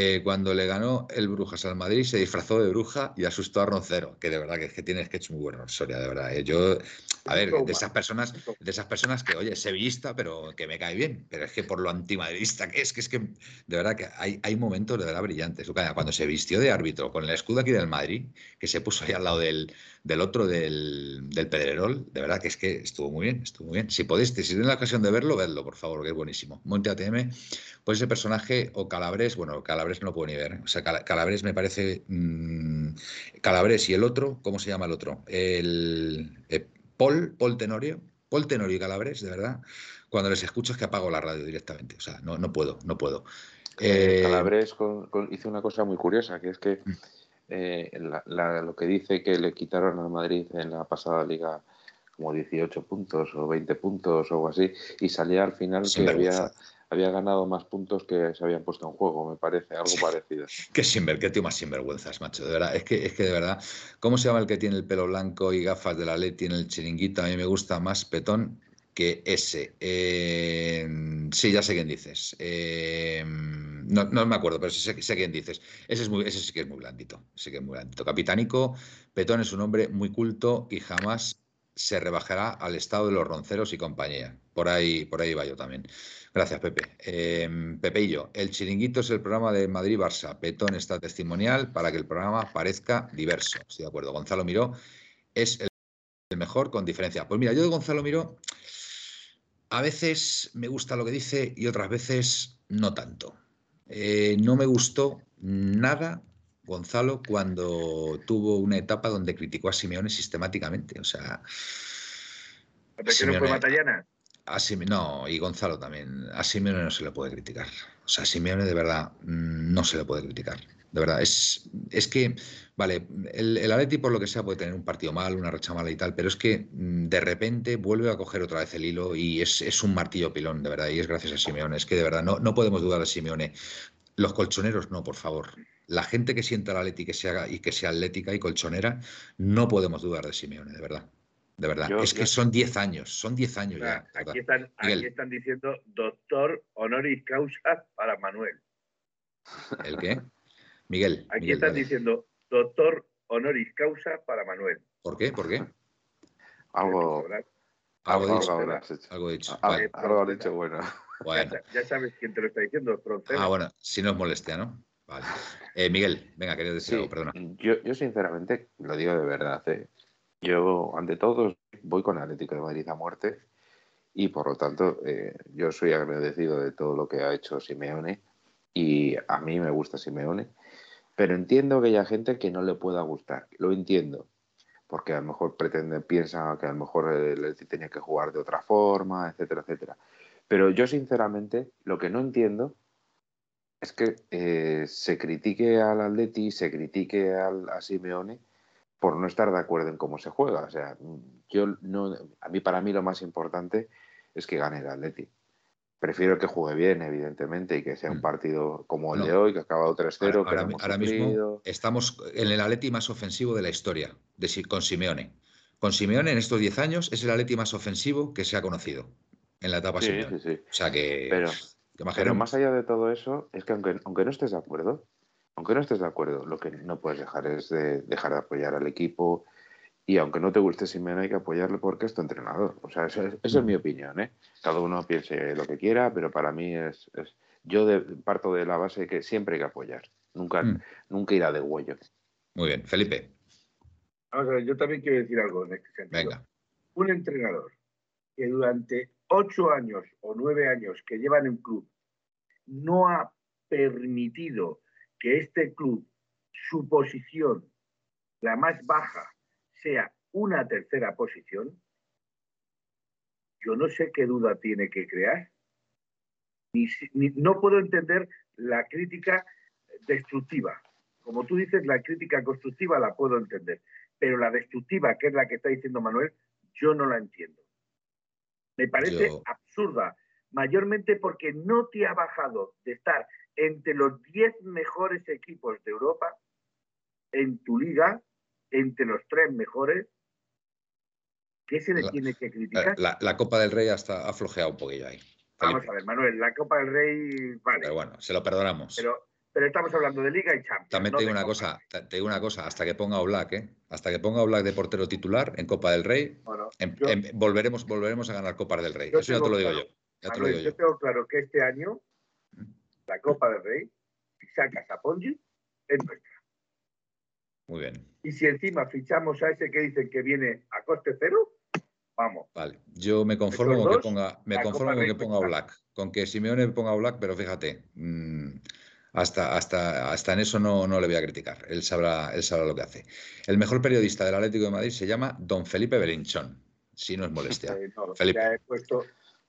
Eh, cuando le ganó el Brujas al Madrid, se disfrazó de bruja y asustó a Roncero, que de verdad que, es que tiene sketch muy bueno, Soria, de verdad. ¿eh? Yo, a ver, de esas personas, de esas personas que, oye, sevillista, pero que me cae bien, pero es que por lo antimadridista que es, que es que, de verdad que hay, hay momentos de verdad brillantes. Cuando se vistió de árbitro con el escudo aquí del Madrid, que se puso ahí al lado del, del otro del, del, Pedrerol, de verdad que es que estuvo muy bien, estuvo muy bien. Si podéis, si tenéis la ocasión de verlo, vedlo, por favor, que es buenísimo. Monte ATM, pues ese personaje o Calabres, bueno, Calabres no lo puedo ni ver. ¿eh? O sea, Calabres me parece. Mmm, Calabres y el otro, ¿cómo se llama el otro? El eh, Paul, Paul Tenorio. Paul Tenorio y Calabres, de verdad. Cuando les escucho es que apago la radio directamente. O sea, no, no puedo, no puedo. Eh, Calabres hizo una cosa muy curiosa, que es que eh, lo que dice que le quitaron a Madrid en la pasada liga como 18 puntos o 20 puntos o algo así, y salía al final que había había ganado más puntos que se habían puesto en juego, me parece, algo parecido. *laughs* Qué sinver, qué tío más sinvergüenzas, macho, de verdad. Es que, es que de verdad, ¿cómo se llama el que tiene el pelo blanco y gafas de la ley, tiene el chiringuito? A mí me gusta más petón que ese. Eh, sí, ya sé quién dices. Eh, no, no, me acuerdo, pero sé, sé, quién dices. Ese, es muy, ese sí que es muy blandito. Sí que es muy blandito. Capitánico, Petón es un hombre muy culto y jamás se rebajará al estado de los ronceros y compañía. Por ahí, por ahí va yo también. Gracias, Pepe. Eh, Pepe y yo, el chiringuito es el programa de Madrid-Barça. Petón está testimonial para que el programa parezca diverso. Estoy de acuerdo. Gonzalo Miró es el, mejor con diferencia. Pues mira, yo de Gonzalo Miró a veces me gusta lo que dice y otras veces no tanto. Eh, no me gustó nada Gonzalo cuando tuvo una etapa donde criticó a Simeone sistemáticamente. O sea. Simeone, fue Matallana? no, y Gonzalo también. A Simeone no se le puede criticar. O sea, a Simeone de verdad mm, no se le puede criticar. De verdad, es, es que, vale, el, el Atleti por lo que sea puede tener un partido mal, una racha mala y tal, pero es que mm, de repente vuelve a coger otra vez el hilo y es, es, un martillo pilón, de verdad, y es gracias a Simeone. Es que de verdad no, no podemos dudar de Simeone. Los colchoneros no, por favor la gente que sienta la Atleti que sea, y que sea atlética y colchonera, no podemos dudar de Simeone, de verdad. De verdad. es que son 10 años, son 10 años ya. Aquí están, aquí están, diciendo doctor honoris causa para Manuel. ¿El qué? Miguel. Aquí están diciendo doctor honoris causa para Manuel. ¿Por qué? ¿Por qué? Algo, algo, dicho. Algo dicho. Algo dicho bueno. bueno. Ya, sabes quién te lo está diciendo, Ah, bueno, si no es molestia, ¿no? Vale. Eh, Miguel, venga, quería decir algo, perdona. Yo, yo, sinceramente, lo digo de verdad, ¿eh? yo ante todo voy con Atlético de Madrid a muerte y por lo tanto eh, yo soy agradecido de todo lo que ha hecho Simeone y a mí me gusta Simeone, pero entiendo que haya gente que no le pueda gustar, lo entiendo, porque a lo mejor pretende, piensa que a lo mejor el tenía que jugar de otra forma, etcétera, etcétera. Pero yo sinceramente lo que no entiendo es que eh, se critique al Atleti, se critique al, a Simeone por no estar de acuerdo en cómo se juega. O sea, yo no, a mí para mí lo más importante es que gane el Atleti. Prefiero que juegue bien, evidentemente, y que sea un mm. partido como el de hoy, que ha acabado 3-0. Ahora, ahora mismo estamos en el Atleti más ofensivo de la historia, de, con Simeone. Con Simeone en estos 10 años es el Atleti más ofensivo que se ha conocido en la etapa sí, Simeone. Sí, sí. O sea que... Pero, pero más allá de todo eso, es que aunque, aunque no estés de acuerdo, aunque no estés de acuerdo, lo que no puedes dejar es de dejar de apoyar al equipo. Y aunque no te guste Simeone, hay que apoyarle porque es tu entrenador. O sea, esa es, mi opinión. ¿eh? Cada uno piense lo que quiera, pero para mí es. yo parto de la base de que siempre hay que apoyar. Nunca, mm. nunca irá de huello. Muy bien. Felipe. Vamos a ver, yo también quiero decir algo en este sentido. Venga. Un entrenador que durante ocho años o nueve años que lleva en un club no ha permitido que este club, su posición, la más baja, sea una tercera posición, yo no sé qué duda tiene que crear. no puedo entender la crítica destructiva. Como tú dices, la crítica constructiva la puedo entender, pero la destructiva, que es la que está diciendo Manuel, yo no la entiendo. Me parece absurda, mayormente porque no te ha bajado de estar entre los 10 mejores equipos de Europa, en tu liga, entre los tres mejores, ¿qué se le tiene que criticar? La, Copa del Rey hasta ha flojeado un poquillo ahí. Vamos a ver, Manuel, la Copa del Rey, vale. Pero bueno, se lo perdonamos. Pero, pero estamos hablando de Liga y Champions. También te digo una cosa, te digo una cosa, hasta que ponga Oblak, ¿eh? Hasta que ponga Oblak de portero titular en Copa del Rey, volveremos, volveremos a ganar Copa del Rey. Eso ya te lo digo yo. Ya te lo digo yo. tengo claro que este año la Copa del Rey, si sacas a Pongi, es nuestra. Muy bien. Y si encima fichamos a ese que dicen que viene a coste cero, vamos. Vale, yo me conformo con que ponga, me conformo con que ponga Black, con que Simeone ponga Black, pero fíjate, mm, hasta, hasta, hasta en eso no, no, le voy a criticar. Él sabrá, él sabrá lo que hace. El mejor periodista del Atlético de Madrid se llama Don Felipe Belinchón, si no es molestia. Eh, Felipe. Ya he puesto,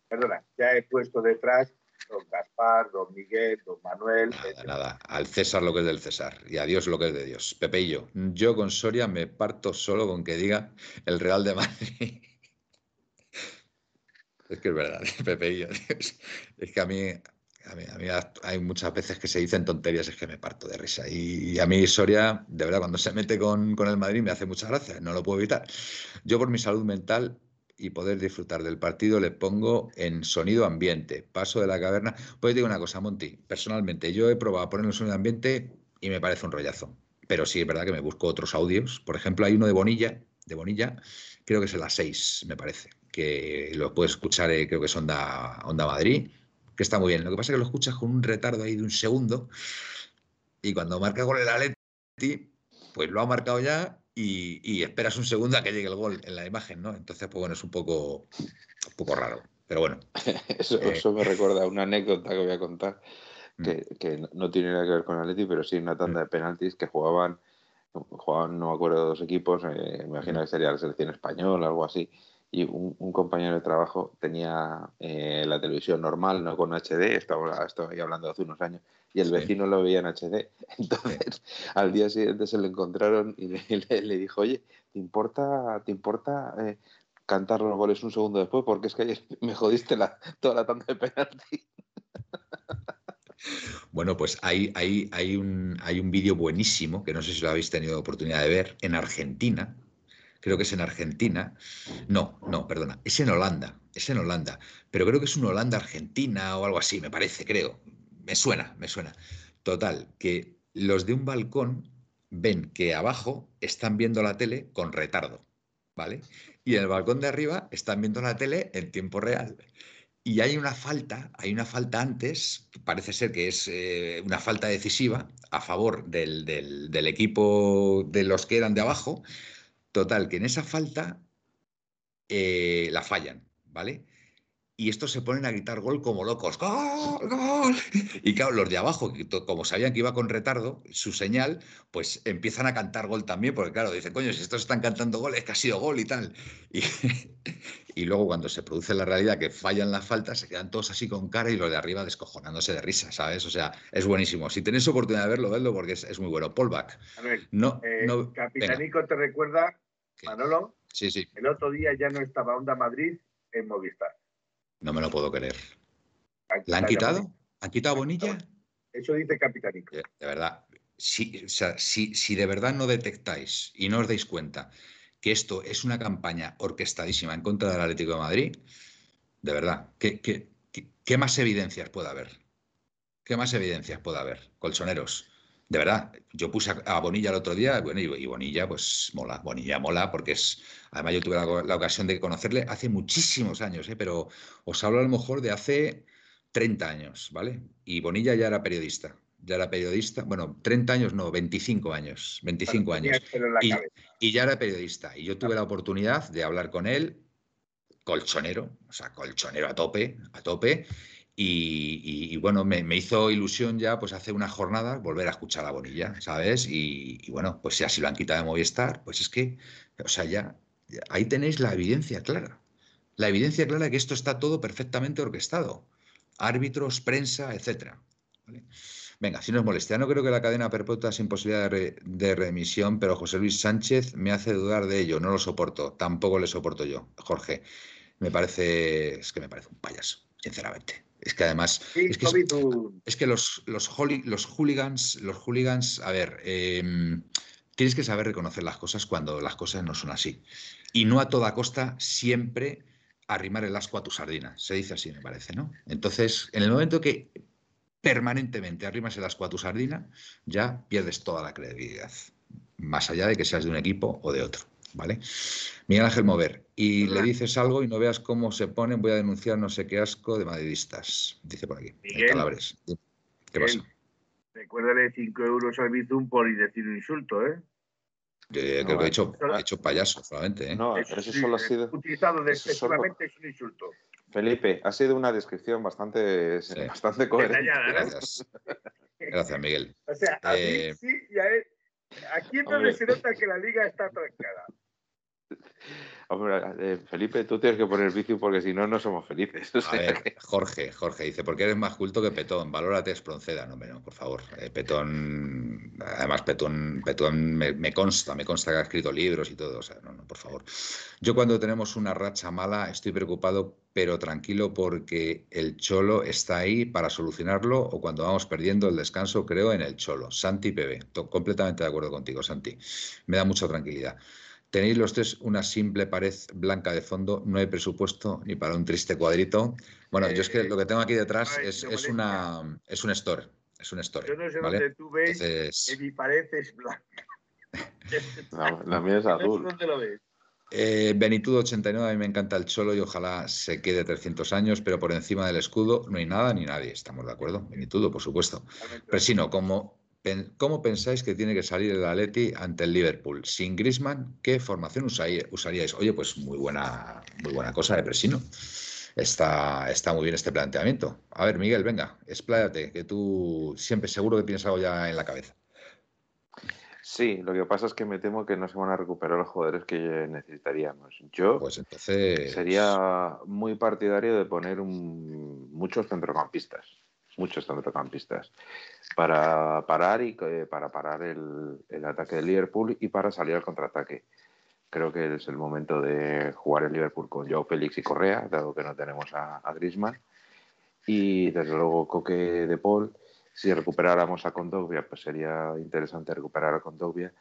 perdona, ya he puesto detrás don Gaspar, don Miguel, don Manuel. Nada, nada, al César lo que es del César y a Dios lo que es de Dios. Pepe y yo, yo con Soria me parto solo con que diga el Real de Madrid. *laughs* es que es verdad, *laughs* Pepe y yo. Es que a mí, a mí, a mí, hay muchas veces que se dicen tonterías, es que me parto de risa. Y, a mí Soria, de verdad, cuando se mete con, con el Madrid me hace mucha gracia, no lo puedo evitar. Yo por mi salud mental y poder disfrutar del partido le pongo en sonido ambiente, paso de la caverna. Pues digo una cosa, Monty, personalmente yo he probado ponerlo en sonido ambiente y me parece un rollazo. Pero sí es verdad que me busco otros audios. Por ejemplo, hay uno de Bonilla, de Bonilla, creo que es en las 6, me parece, que lo puedes escuchar, eh, creo que es Onda, Onda Madrid, que está muy bien. Lo que pasa es que lo escuchas con un retardo ahí de un segundo y cuando marca gol el Atleti, pues lo ha marcado ya y, esperas un segundo a que llegue el gol en la imagen, ¿no? Entonces, pues bueno, es un poco, un poco raro. Pero bueno. *laughs* eso, eh, eso, me recuerda a una anécdota que voy a contar, mm. que, que, no tiene nada que ver con Atleti, pero sí una tanda mm. de penaltis que jugaban, jugaban, no me acuerdo, dos equipos, eh, me imagino mm. que sería la selección española, algo así, y un, compañero de trabajo tenía eh, la televisión normal, no con HD, estaba, ahí hablando hace unos años, y el vecino lo veía en HD. *laughs* Entonces, al día siguiente se lo encontraron y *laughs* le, dijo, oye, ¿te importa, te importa eh, cantar los goles un segundo después? Porque es que *laughs* me jodiste la, toda la tanda de penalti. Bueno, pues hay, hay, hay un, hay un vídeo buenísimo, que no sé si lo habéis tenido oportunidad de ver, en Argentina, creo que es en Argentina. No, no, perdona, es en Holanda, es en Holanda, pero creo que es una Holanda-Argentina o algo así, me parece, creo. Me suena, me suena. Total, que los de un balcón ven que abajo están viendo la tele con retardo, ¿vale? Y en el balcón de arriba están viendo la tele en tiempo real. Y hay una falta, hay una falta antes, parece ser que es eh, una falta decisiva a favor del, del equipo de los que eran de abajo, Total, que en esa falta eh, la fallan, ¿vale? Y estos se ponen a gritar gol como locos. ¡Gol! ¡Gol! *laughs* Y claro, los de abajo, como sabían que iba con retardo, su señal, pues empiezan a cantar gol también, porque claro, dicen, coño, si estos están cantando gol, es que ha sido gol y tal. *laughs* Y, y luego cuando se produce la realidad que fallan las faltas, se quedan todos así con cara y los de arriba descojonándose de risa, ¿sabes? O sea, es buenísimo. Si tenéis oportunidad de verlo, vedlo porque es, muy bueno. Paul Back. no, eh, no, Capitanico te recuerda, Manolo, sí, sí. el otro día ya no estaba Onda Madrid en Movistar. No me lo puedo creer. ¿La han quitado? ¿Han quitado Bonilla? Eso dice Capitanico. De, verdad, si, si, de verdad no detectáis y no os dais cuenta que esto es una campaña orquestadísima en contra del Atlético de Madrid, de verdad, ¿qué, qué más evidencias puede haber? ¿Qué más evidencias puede haber? Colchoneros de verdad, yo puse a, Bonilla el otro día, bueno, y, Bonilla, pues mola, Bonilla mola, porque es, además yo tuve la, ocasión de conocerle hace muchísimos años, ¿eh? pero os hablo a lo mejor de hace 30 años, ¿vale? Y Bonilla ya era periodista, ya era periodista, bueno, 30 años no, 25 años, 25 años. Y, y, ya era periodista, y yo tuve la oportunidad de hablar con él, colchonero, o sea, colchonero a tope, a tope, y, bueno, me, hizo ilusión ya, pues hace unas jornadas, volver a escuchar a Bonilla, ¿sabes? Y, bueno, pues si lo han quitado de Movistar, pues es que, o sea, ya, ahí tenéis la evidencia clara. La evidencia clara de que esto está todo perfectamente orquestado. Árbitros, prensa, etcétera. Venga, si no es molestia, no creo que la cadena perpetua sin posibilidad de, de, remisión, pero José Luis Sánchez me hace dudar de ello, no lo soporto, tampoco le soporto yo, Jorge. Me parece, es que me parece un payaso, sinceramente. Es que además. es, que, los, los, los, hooligans, los hooligans, a ver, em, tienes que saber reconocer las cosas cuando las cosas no son así. Y no a toda costa siempre arrimar el asco a tu sardina. Se dice así, me parece, ¿no? Entonces, en el momento que permanentemente arrimas el asco a tu sardina, ya pierdes toda la credibilidad, más allá de que seas de un equipo o de otro. ¿Vale? Miguel Ángel Mover, y le dices algo y no veas cómo se ponen, voy a denunciar no sé qué asco de madridistas, dice por aquí, Miguel, Calabres. ¿Qué pasa? Recuérdale 5 euros al Bizum por decir un insulto, ¿eh? Yo creo No, que he hecho, he hecho payaso solamente, ¿eh? No, Eso pero eso solo ha sido. Utilizado despectivamente es un insulto. Felipe, ha sido una descripción bastante, Sí. bastante coherente. Detallada, ¿no? Gracias. Gracias, Miguel. *laughs* O sea, a Eh, mí sí y a él. Aquí es donde Hombre. se nota que la liga está trancada. Hombre, eh, Felipe, tú tienes que poner vicio porque si no, no somos felices. *laughs* O A ver, que- Jorge, Jorge dice, porque eres más culto que Petón, valórate Espronceda, no, no, por favor. Eh, Petón, además Petón, Petón me, me consta, me consta que ha escrito libros y todo, o sea, no, no, por favor. Yo cuando tenemos una racha mala estoy preocupado, pero tranquilo porque el Cholo está ahí para solucionarlo o cuando vamos perdiendo el descanso, creo en el Cholo. Santi PB, completamente de acuerdo contigo, Santi. Me da mucha tranquilidad. Tenéis los tres una simple pared blanca de fondo, no hay presupuesto ni para un triste cuadrito. Bueno, yo es que lo que tengo aquí detrás Ay, es, una es un store, es un store, Yo no sé ¿vale? dónde tú ves Entonces, que mi pared es blanca. *laughs* *laughs* La, la mía es azul. ¿Dónde lo ves? eh, Benitudo 89, a mí me encanta el cholo y ojalá se quede 300 años, pero por encima del escudo no hay nada ni nadie, ¿estamos de acuerdo? Benitudo, por supuesto. Presino, ¿cómo, pen- ¿cómo pensáis que tiene que salir el Atleti ante el Liverpool? Sin Grisman, ¿qué formación usarí- usaríais? Oye, pues muy buena, muy buena cosa de Presino. Está, está muy bien este planteamiento. A ver, Miguel, venga, expláyate, que tú siempre seguro que tienes algo ya en la cabeza. Sí, lo que pasa es que me temo que no se van a recuperar los jugadores que necesitaríamos. Yo Pues entonces. sería muy partidario de poner un- muchos centrocampistas, muchos centrocampistas, para parar y eh, para parar el, el ataque del Liverpool y para salir al contraataque. Creo que es el momento de jugar el Liverpool con Joao Félix y Correa, dado que no tenemos a, a Griezmann. Y desde luego Coque de Paul, si recuperáramos a Kondogbia, pues sería interesante recuperar a Kondogbia.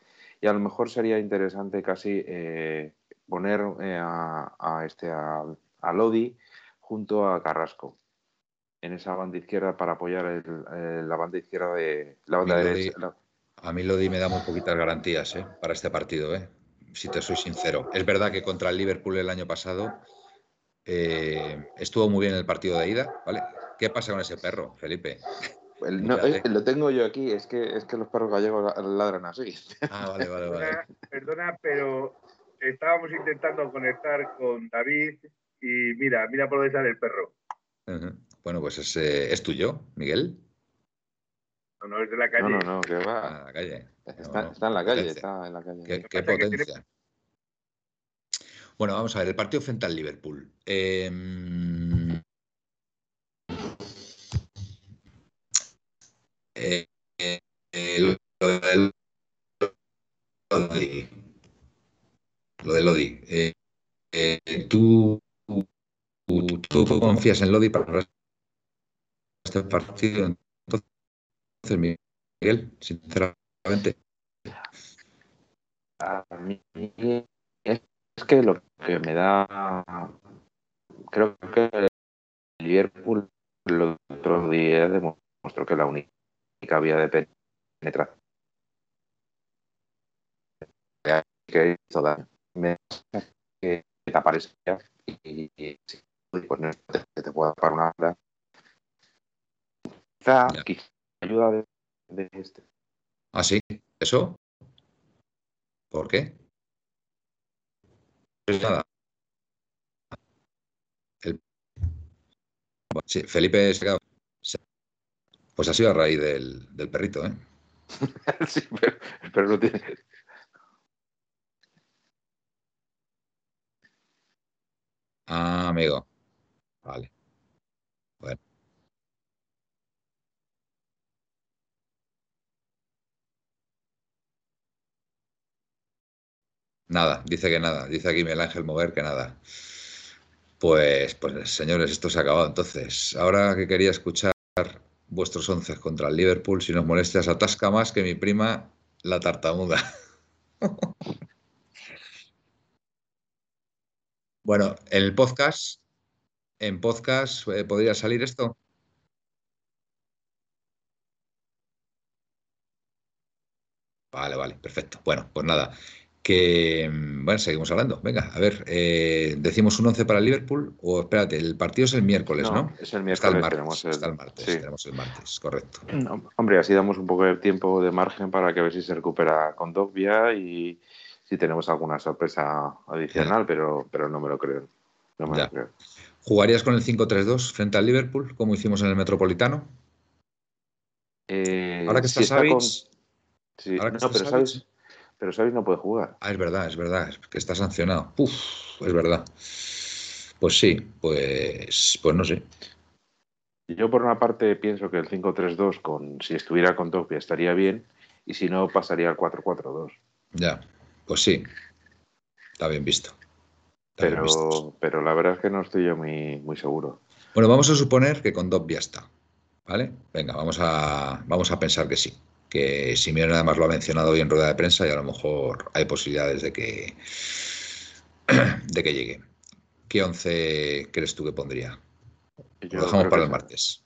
Y a lo mejor sería interesante casi eh, poner eh, a, a este a, a Lodi junto a Carrasco en esa banda izquierda para apoyar el- eh, la banda izquierda de la banda Lodi- derecha. la- A mí Lodi me da muy poquitas garantías ¿eh? para este partido, ¿eh? si te soy sincero. Es verdad que contra el Liverpool el año pasado eh, estuvo muy bien el partido de ida, ¿vale? ¿Qué pasa con ese perro, Felipe? el- *laughs* no, eh, lo tengo yo aquí, es que, es que los perros gallegos ladran así. Ah, vale, vale, vale. Perdona, perdona, pero estábamos intentando conectar con David y mira, mira por dónde sale el perro. Bueno, pues es, eh, es tuyo, Miguel. No, no, es de la calle. No, no, no, que va. la calle. Está, No, no, está en la calle, potencia. está en la calle. Qué, tiene- potencia. Bueno, vamos a ver, el partido frente al Liverpool. Eh, eh, eh, lo del Lodi. Lo de Lodi. Eh, eh, ¿tú, tú, tú confías en Lodi para este partido? Entonces, Miguel, sinceramente. A mí es que lo que me da. Creo que el Liverpool el otro día demostró que la única vía de penetración que hizo me que te aparece y, y, pues no que te pueda tapar una. Quizá, Ya. quizá ayuda de, de este. ¿Ah, sí? ¿Eso? ¿Por qué? Pues nada. El- Sí, Felipe se- Pues ha sido a raíz del, del perrito, ¿eh? *laughs* sí, pero, pero no tiene. Ah, amigo. Vale. Nada, dice que nada. Dice aquí Miguel Ángel Mover que nada. Pues, pues señores, esto se ha acabado entonces. Ahora que quería escuchar vuestros once contra el Liverpool, si nos molestas, atasca más que mi prima la tartamuda. *laughs* bueno, el podcast, en podcast eh, podría salir esto. Vale, vale, perfecto. Bueno, pues nada que mm, bueno, seguimos hablando. Venga, a ver, eh, decimos un 11 para Liverpool o espérate, el partido es el miércoles, ¿no? Es el Está el miércoles, martes, tenemos el, está el martes, sí. tenemos el martes, correcto. No, Hombre, así damos un poco de tiempo de margen para que a ver si se recupera con Dogbia y si tenemos alguna sorpresa adicional, pero, pero no me lo creo. No me lo creo. ¿Jugarías con el 5-3-2 frente al Liverpool, como hicimos en el Metropolitano? Eh, Ahora que si está con- sí, ahora que no, está pero Savic- sabes, pero Savic no puede jugar. Ah, es verdad, es verdad, es que está sancionado. Uf, es verdad. Pues sí, pues, pues no sé. Yo por una parte pienso que el 5-3-2 con si estuviera con Dogbia estaría bien y si no pasaría al 4-4-2. Ya, pues sí. Está bien visto. Está bien visto. Pero, pero la verdad es que no estoy yo muy, muy seguro. Bueno, vamos a suponer que con Dobbia está. ¿Vale? Venga, vamos a, vamos a pensar que sí. Que Simeone además lo ha mencionado hoy en rueda de prensa y a lo mejor hay posibilidades de que, *clears throat* de que llegue. ¿Qué once crees tú que pondría? Yo Lo dejamos para el martes.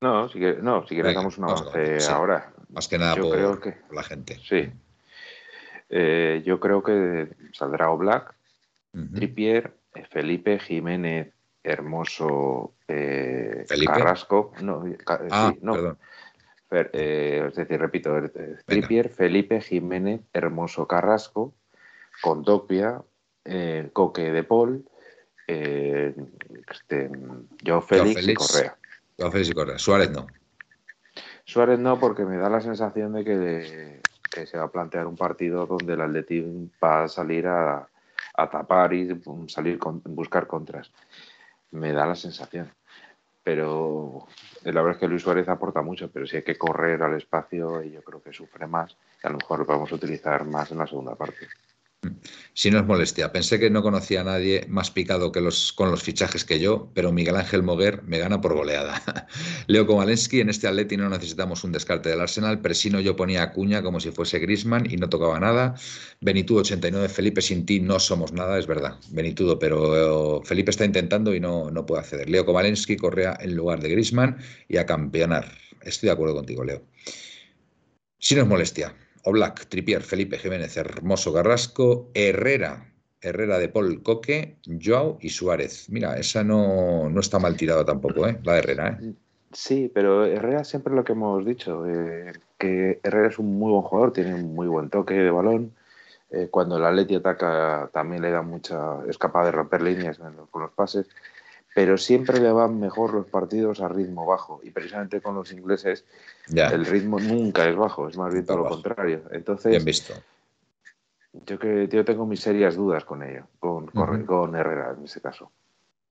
No, si quieres, no, si quieres damos una vamos a avance ver, sí. ahora. Más que nada Yo por, creo que- por la gente. Sí. Eh, yo creo que saldrá Oblak, Ujú. Trippier, eh, Felipe, Jiménez, Hermoso, eh. Carrasco. No, Ah, sí, no, perdón. Fer- eh, es decir, repito, eh, Trippier, Felipe, Jiménez, Hermoso, Carrasco, con Dogbia, eh, Coque de Paul, eh, este, Félix, y. Correa. Félix y Correa. Suárez no. Suárez no, porque me da la sensación de que, que se va a plantear un partido donde el Atleti va a salir a, a tapar y salir con, buscar contras. Me da la sensación. Pero eh, la verdad es que Luis Suárez aporta mucho, pero si hay que correr al espacio, yo creo que sufre más. y a lo mejor lo podemos utilizar más en la segunda parte. Si no es molestia, pensé que no conocía a nadie más picado que los, con los fichajes que yo, pero Miguel Ángel Moguer me gana por goleada. *laughs* Leo Kovalensky, en este Atleti no necesitamos un descarte del Arsenal, Presino yo ponía a Cuña como si fuese Grisman y no tocaba nada. Benitudo 89, Felipe sin ti no somos nada, es verdad, Benitudo, pero eh, Felipe está intentando y no, no puede acceder. Leo Kovalensky, Correa en lugar de Grisman y a campeonar. Estoy de acuerdo contigo, Leo. Si no es molestia, Oblak, Tripier, Felipe Jiménez, Hermoso Carrasco, Herrera, Herrera de Paul Coque, Joao y Suárez. Mira, esa no, no está mal tirada tampoco, ¿eh? la de Herrera. ¿eh? Sí, pero Herrera siempre lo que hemos dicho, eh, que Herrera es un muy buen jugador, tiene un muy buen toque de balón. Eh, cuando el Atleti ataca también le da mucha, es capaz de romper líneas con los pases, pero siempre le van mejor los partidos a ritmo bajo y precisamente con los ingleses Ya, el ritmo nunca es bajo, es más bien todo lo bajo. contrario. Entonces, bien visto. yo que yo tengo mis serias dudas con ello, con, con- Herrera en este caso.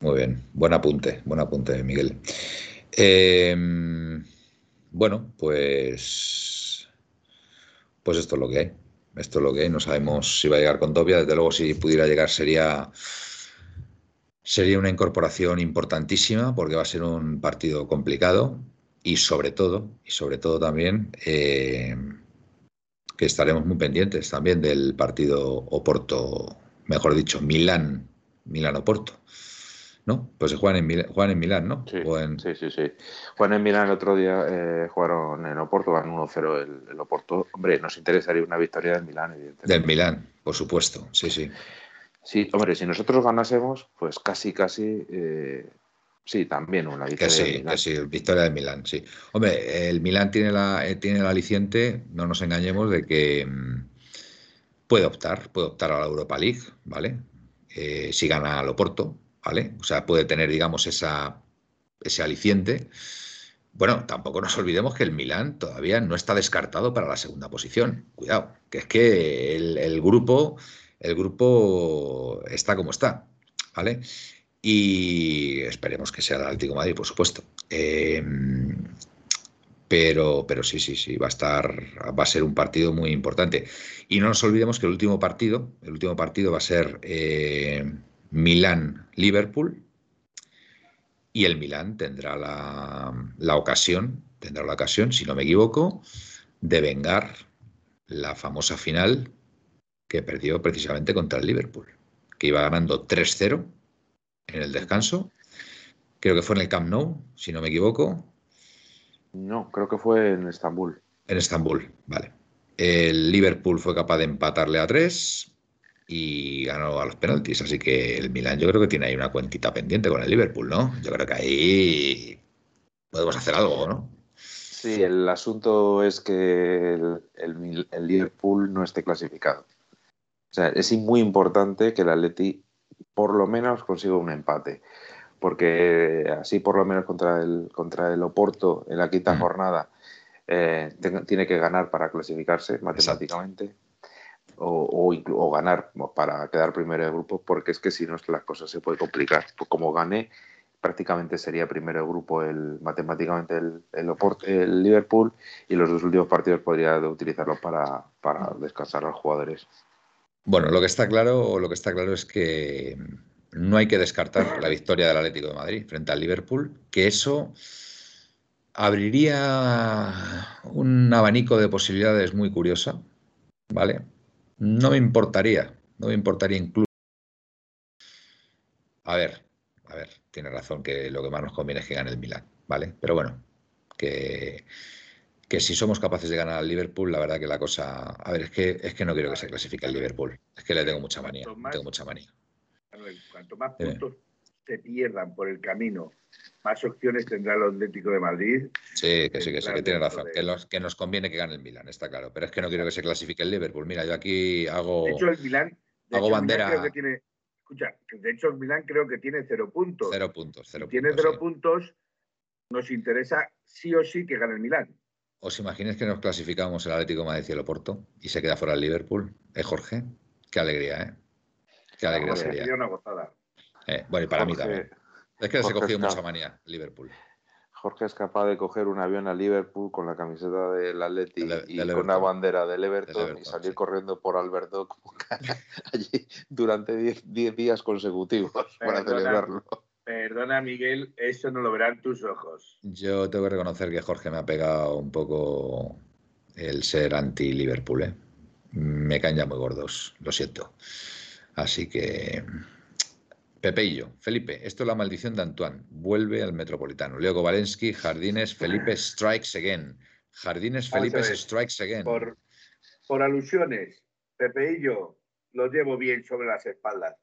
Muy bien, buen apunte, buen apunte, Miguel. Eh, bueno, pues, pues esto es lo que hay. Esto es lo que hay. No sabemos si va a llegar con Tobia. Desde luego, si pudiera llegar, sería, sería una incorporación importantísima porque va a ser un partido complicado y sobre todo, y sobre todo también, eh, que estaremos muy pendientes también del partido Oporto, mejor dicho, Milán, Milán-Oporto. ¿No? Pues juegan en, Mil- juegan en Milán, ¿no? Sí, en- sí, sí, sí. Juan en Milán el otro día eh, jugaron en Oporto, ganó 1-0 el, el Oporto. Hombre, nos interesaría una victoria del Milán, evidentemente. Del Milán, por supuesto, sí, sí. Sí, hombre, si nosotros ganásemos, pues casi, casi, eh, sí, también una victoria sí, Milán. que sí, victoria del Milán, sí. Hombre, el Milán tiene, la, eh, tiene el aliciente, no nos engañemos, de que mm, puede optar, puede optar a la Europa League, ¿vale? Eh, si gana al Oporto, ¿vale? O sea, puede tener, digamos, esa, ese aliciente. Bueno, tampoco nos olvidemos que el Milán todavía no está descartado para la segunda posición. Cuidado, que es que el, el grupo, el grupo está como está, ¿vale? Y esperemos que sea el Atlético de Madrid, por supuesto. Eh, pero, pero sí, sí, sí, va a estar, va a ser un partido muy importante. Y no nos olvidemos que el último partido, el último partido va a ser eh, Milán-Liverpool. Y el Milán tendrá la, la ocasión, tendrá la ocasión, si no me equivoco, de vengar la famosa final que perdió precisamente contra el Liverpool, que iba ganando 3-0 en el descanso. Creo que fue en el Camp Nou, si no me equivoco, No, creo que fue en Estambul. en Estambul, vale. El Liverpool fue capaz de empatarle a tres y ganó a los penaltis. Así que el Milan yo creo que tiene ahí una cuentita pendiente con el Liverpool, ¿no? Yo creo que ahí podemos hacer algo, ¿no? Sí, el asunto es que el, Liverpool no esté clasificado. O sea, es muy importante que el Atleti por lo menos consiga un empate. Porque así por lo menos contra el, contra el Oporto en la quinta mm. jornada eh, tiene que ganar para clasificarse matemáticamente o, o, ganar para quedar primero de grupo, porque es que si no las cosas se puede complicar. Pues como gane, prácticamente sería primero de grupo el matemáticamente el, el, Liverpool y los dos últimos partidos podría utilizarlo para, para descansar a los jugadores. Bueno, lo que está claro, lo que está claro es que no hay que descartar la victoria del Atlético de Madrid frente al Liverpool, que eso abriría un abanico de posibilidades muy curiosa, ¿vale? No me importaría, no me importaría incluso. A ver, a ver, tiene razón que lo que más nos conviene es que gane el Milan, ¿vale? Pero bueno, que, que si somos capaces de ganar al Liverpool, la verdad que la cosa. A ver, es que, es que no quiero que se clasifique el Liverpool. Es que le tengo mucha manía. tengo mucha manía. cuanto más puntos se pierdan por el camino, más opciones tendrá el Atlético de Madrid. Sí, que sí, que sí, que tiene razón. Que, que, nos conviene que gane el Milan, está claro. Pero es que no quiero que se clasifique el Liverpool. Mira, yo aquí hago. De hecho, el Milan. hago bandera. creo que tiene, escucha, de hecho, el Milan creo que tiene cero puntos. Cero puntos, cero si Tiene cero puntos. Nos interesa sí o sí que gane el Milan. ¿Os imagináis que nos clasificamos el Atlético de Madrid y el Oporto y se queda fuera el Liverpool? ¿Eh, Jorge? Qué alegría, ¿eh? Qué alegría sería. Sería una gozada. Eh, bueno, y para mí también. Es que se ha cogido mucha manía Liverpool. Jorge es capaz de coger un avión a Liverpool con la camiseta del Atleti y con una bandera del Everton, y salir corriendo por Alberto *laughs* allí durante 10 días consecutivos para celebrarlo. Perdona, Miguel, eso no lo verán tus ojos. Yo tengo que reconocer que Jorge me ha pegado un poco el ser anti-Liverpool. ¿eh? Me caen ya muy gordos, lo siento. Así que Pepe y yo. Felipe, esto es la maldición de Antoine. Vuelve al Metropolitano. Leo Kovalensky, Jardines, Felipe strikes again. Jardines, Felipe strikes again. Por, por alusiones, Pepe y yo los llevo bien sobre las espaldas.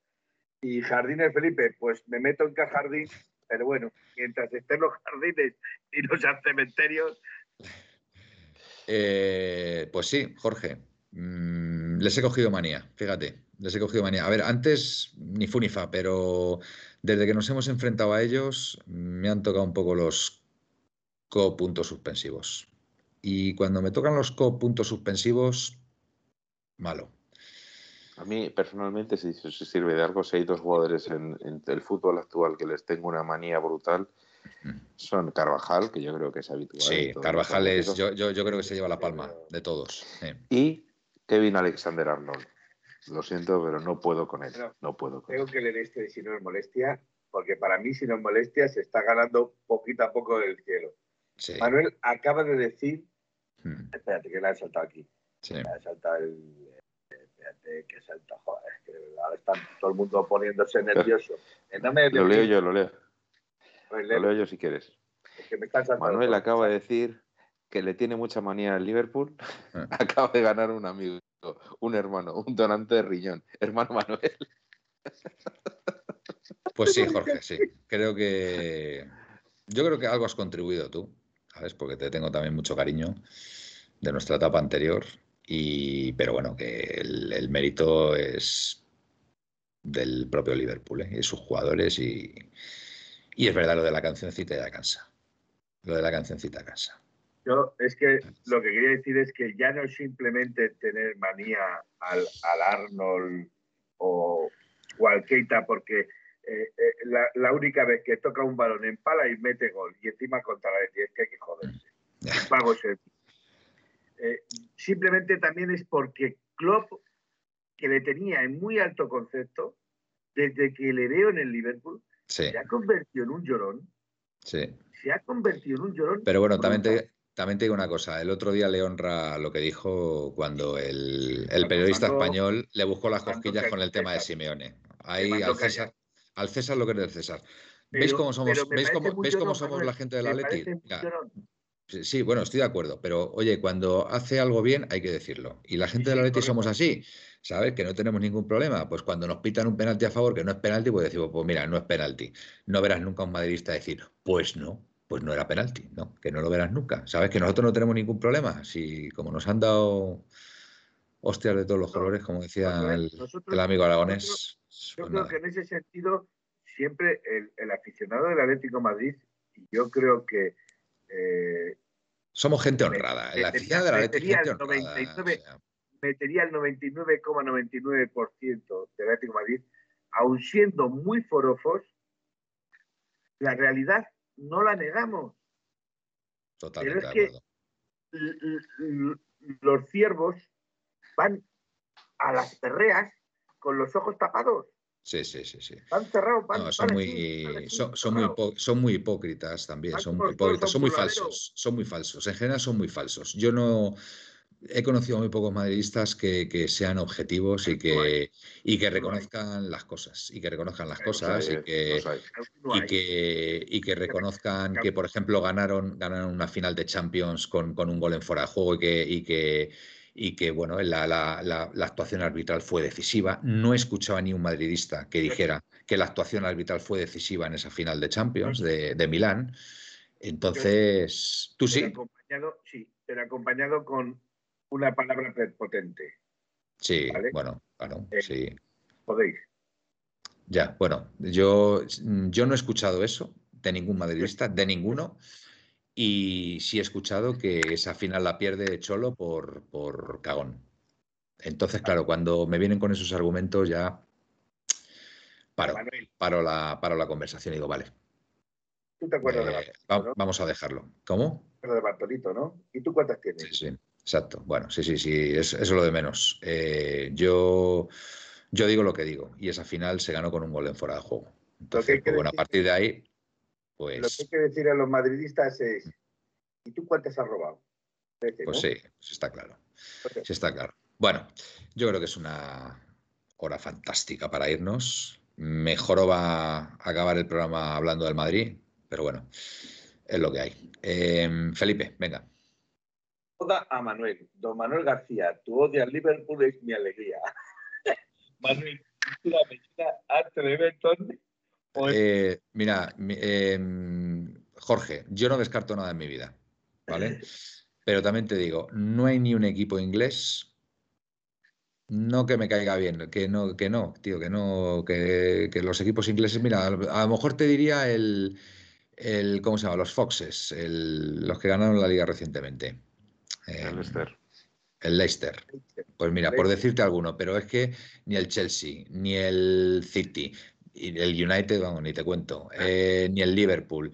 Y Jardines, Felipe, pues me meto en jardín, pero bueno, mientras estén los jardines y los cementerios. Eh, pues sí, Jorge. Mm, les he cogido manía, fíjate les he cogido manía. A ver, antes ni Funifa, pero desde que nos hemos enfrentado a ellos me han tocado un poco los co-puntos suspensivos. Y cuando me tocan los co-puntos suspensivos, malo. A mí, personalmente, si, si, sirve de algo, si hay dos jugadores en, el fútbol actual que les tengo una manía brutal, mm. son Carvajal, que yo creo que es habitual. Sí, Carvajal es, yo, yo, creo que se lleva la palma de todos. Y Kevin Alexander Arnold. Lo siento, pero no puedo con él. No, puedo Tengo que leer este si no es molestia, porque para mí, si no es molestia, se está ganando poquito a poco del cielo. Manuel acaba de decir. Hmm. Espérate, que la he saltado aquí. Sí. La he saltado el. Espérate, que salta, joder, que ahora está todo el mundo poniéndose *laughs* nervioso. Eh, lo leo yo, lo leo. Pues lo leo yo si quieres. Manuel acaba de decir que le tiene mucha manía al Liverpool. Ah. *laughs* acaba de ganar un amigo un hermano, un donante de riñón. Hermano Manuel. Pues sí, Jorge, sí. Creo que. Yo creo que algo has contribuido tú, ¿sabes? Porque te tengo también mucho cariño de nuestra etapa anterior. Y, pero bueno, que el, mérito es del propio Liverpool ¿eh? y sus jugadores. Y, y es verdad, lo de la cancioncita ya cansa. Lo de la cancioncita cansa. Yo es que lo que quería decir es que ya no es simplemente tener manía al, Arnold o, al Keita, porque eh, eh, la, única vez que toca un balón en pala y mete gol y encima contra la es que hay que joderse. Pago ese. Eh, simplemente también es porque Klopp, que le tenía en muy alto concepto, desde que le veo en el Liverpool, se ha convertido en un llorón. Sí. Se ha convertido en un llorón. Pero bueno, también te, también te digo una cosa, el otro día le honra lo que dijo cuando el, periodista español le buscó las cosquillas con el tema de Simeone. Ahí al César, al César lo que es del César. ¿Veis cómo somos, ¿veis cómo, somos la gente de la Leti? Sí, bueno, estoy de acuerdo, pero oye, cuando hace algo bien hay que decirlo. Y la gente de la Leti somos así, ¿sabes? Que no tenemos ningún problema. Pues cuando nos pitan un penalti a favor que no es penalti, pues decimos, pues mira, no es penalti. No verás nunca a un madridista decir, pues no, pues no era penalti, ¿no? Que no lo verás nunca. ¿Sabes? Que nosotros no tenemos ningún problema. Si como nos han dado hostias de todos los colores, como decía el, amigo aragonés. Yo pues creo que en ese sentido, siempre el, aficionado del Atlético Madrid, y yo creo que eh, somos gente honrada. La afición de la metería el 99, metería el 99,99% del Atlético Madrid, aun siendo muy forofos, la realidad no la negamos. Totalmente. Pero es que los ciervos van a las perreas con los ojos tapados. Sí, sí, sí, sí. Van cerrados, van, son, muy, son, muy son, muy hipócritas también, son muy hipócritas, son muy falsos, son muy falsos. En general son muy falsos. Yo no he conocido a muy pocos madridistas que, sean objetivos y que, y que reconozcan las cosas, y que reconozcan las cosas, y que, y que, reconozcan que, por ejemplo, ganaron, ganaron una final de Champions con, con un gol en fuera de juego y que, y que y que bueno, la, la, actuación arbitral fue decisiva. No escuchaba ni un madridista que dijera que la actuación arbitral fue decisiva en esa final de Champions de, de Milán. Entonces, tú sí. Acompañado, sí, pero acompañado con una palabra potente. Sí, bueno, claro, eh, sí. Podéis. Ya, bueno, yo, yo no he escuchado eso de ningún madridista, de ninguno. Y sí he escuchado que esa final la pierde Cholo por, por cagón. Entonces, claro, cuando me vienen con esos argumentos ya paro, paro, la, paro la conversación y digo, vale. ¿Tú te acuerdas de eh, Vamos a dejarlo. ¿Cómo? de Bartolito, ¿no? ¿Y tú cuántas tienes? Sí, sí, exacto. Bueno, sí, sí, sí, eso es lo de menos. Eh, yo, yo digo lo que digo y esa final se ganó con un gol en fuera de juego. Entonces, pues, bueno, a partir de ahí lo que pues hay que decir a los madridistas es, ¿y tú cuántas has robado? pues sí, pues está claro. Sí está claro. Bueno, yo creo que es una hora fantástica para irnos. Mejor va a acabar el programa hablando del Madrid, pero bueno, es lo que hay. Em, Felipe, venga. Oda a Manuel. Don Manuel García, tu odio al Liverpool es mi alegría. *laughs* Manuel, la antes de Everton eh, mira, em, Jorge, yo no descarto nada en mi vida, ¿vale? *laughs* Pero también te digo, no hay ni un equipo inglés, no que me caiga bien, que no, que no, tío, que no, que, los equipos ingleses, mira, a lo mejor te diría el, el ¿cómo se llama? Los Foxes, los que ganaron la liga recientemente. el em, Leicester. El Leicester. Pues mira, por decirte alguno, pero es que ni el Chelsea, ni el City, y el United, vamos, ni te cuento, eh, ni el Liverpool.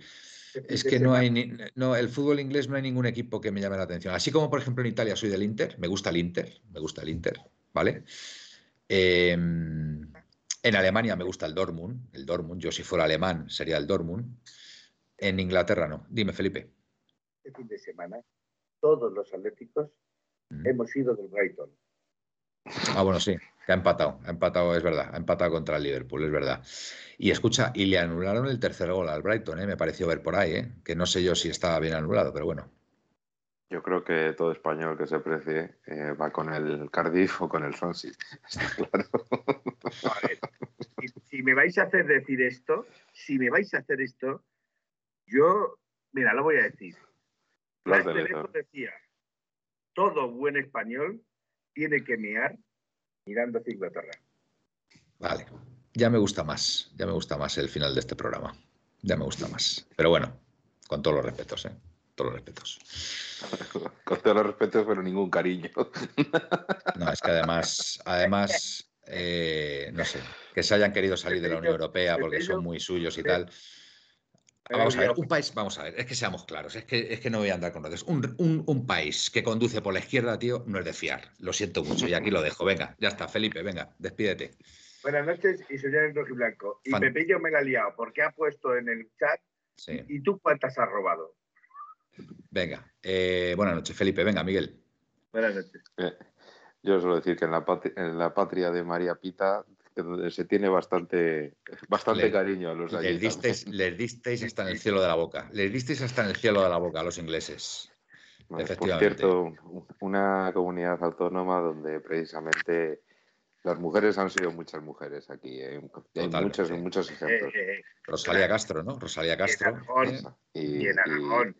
Es que no hay, no, el fútbol inglés no hay ningún equipo que me llame la atención. Así como, por ejemplo, en Italia soy del Inter, me gusta el Inter, me gusta el Inter, ¿vale? Em, en Alemania me gusta el Dortmund, el Dortmund, yo si fuera alemán sería el Dortmund. En Inglaterra no. Dime, Felipe. Este fin de semana, todos los atléticos mm. hemos ido del Brighton. Ah, bueno, sí, que ha empatado, ha empatado, es verdad, ha empatado contra el Liverpool, es verdad. Y escucha, y le anularon el tercer gol al Brighton, ¿eh? me pareció ver por ahí, ¿eh? que no sé yo si estaba bien anulado, pero bueno. Yo creo que todo español que se precie eh, va con el Cardiff o con el Swansea, *laughs* está claro. si, me vais a hacer decir esto, si me vais a hacer esto, yo, mira, lo voy a decir. Decía, todo buen español tiene que mear mirando hacia Inglaterra. Vale, ya me gusta más, ya me gusta más el final de este programa. Ya me gusta más. Pero bueno, con todos los respetos, ¿eh? Todos los respetos. *laughs* Con todos los respetos, pero ningún cariño. *laughs* No, es que además, además, eh, no sé, que se hayan querido salir de la Unión Europea porque son muy suyos y tal. Vamos a ver, un país, vamos a ver, es que seamos claros, es que, es que no voy a andar con rodeos. Un, país que conduce por la izquierda, tío, no es de fiar. Lo siento mucho y aquí lo dejo. Venga, ya está, Felipe, venga, despídete. Buenas noches y soy el Blanco. Y Fan... Pepillo me la ha liado porque ha puesto en el chat y tú cuántas has robado. Venga, eh, buenas noches, Felipe. Venga, Miguel. Buenas noches. Eh, yo suelo decir que en la, patria, de María Pita donde se tiene bastante, bastante Le- cariño a los Les disteis, les disteis hasta en el cielo de la boca. Les disteis hasta en el cielo de la boca a los ingleses. Bueno, por efectivamente. cierto, un- una comunidad autónoma donde precisamente las mujeres han sido muchas mujeres aquí. ¿eh? Hay Totalmente. muchos, muchos Eh, ejemplos. eh, eh, Rosalía Castro, ¿no? Rosalía Castro. Aragón. ¿eh? Y, y en Aragón.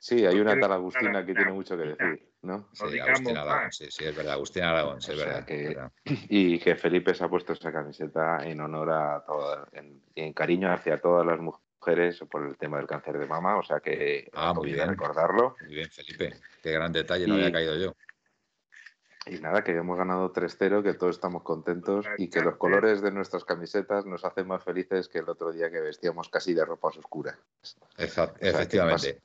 Sí, hay una tal Agustina que tiene mucho que decir, ¿no? Sí, Agustín Aragón, sí, sí, es verdad. Agustín Aragón, sí, es verdad. que- es *clears throat* verdad. Y que Felipe se ha puesto esa camiseta en honor a todas, en, en cariño hacia todas las mujeres por el tema del cáncer de mama, o sea que Ah, muy bien. recordarlo. Muy bien, Felipe. Qué gran detalle, no Y- había caído yo. Y nada, que hemos ganado 3-0, que todos estamos contentos y que los colores de nuestras camisetas nos hacen más felices que el otro día que vestíamos casi de ropas oscuras. Que efectivamente.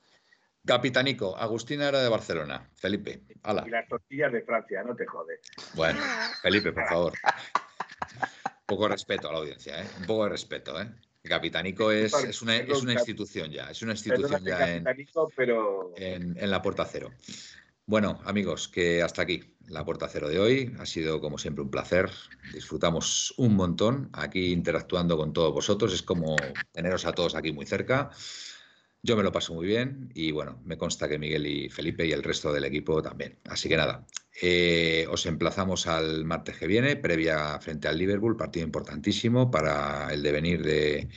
Capitanico, Agustina era de Barcelona. Felipe, ala. Y las tortillas de Francia, no te jodes. Bueno, Felipe, por favor. Un poco de respeto a la audiencia, ¿eh? Un poco de respeto, ¿eh? Capitanico es, es, una, es una institución ya, es una institución ya en, capitanico, pero en, en la Puerta Cero. Bueno, amigos, que hasta aquí la Puerta Cero de hoy. Ha sido, como siempre, un placer. Disfrutamos un montón aquí interactuando con todos vosotros. Es como teneros a todos aquí muy cerca. Yo me lo paso muy bien y bueno, me consta que Miguel y Felipe y el resto del equipo también. Así que nada, eh, os emplazamos al martes que viene, previa frente al Liverpool, partido importantísimo para el devenir de,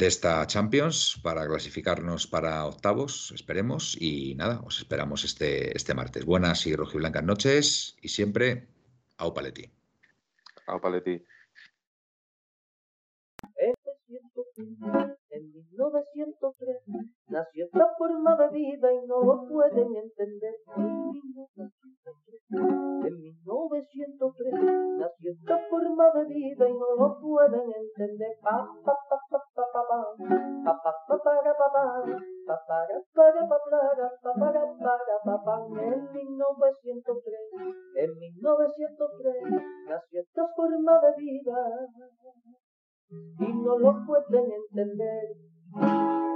esta Champions, para clasificarnos para octavos, esperemos. Y nada, os esperamos este, este martes. Buenas y rojiblancas noches y siempre, au paleti. Au, Paletti. 1903 nació esta forma de vida y no lo pueden entender. En 1903 nació esta forma de vida y no lo pueden entender. Pa, pa, pa, pa, pa, pa, pa. En 1903, en 1903 nació esta forma de vida y no lo pueden entender. Thank you.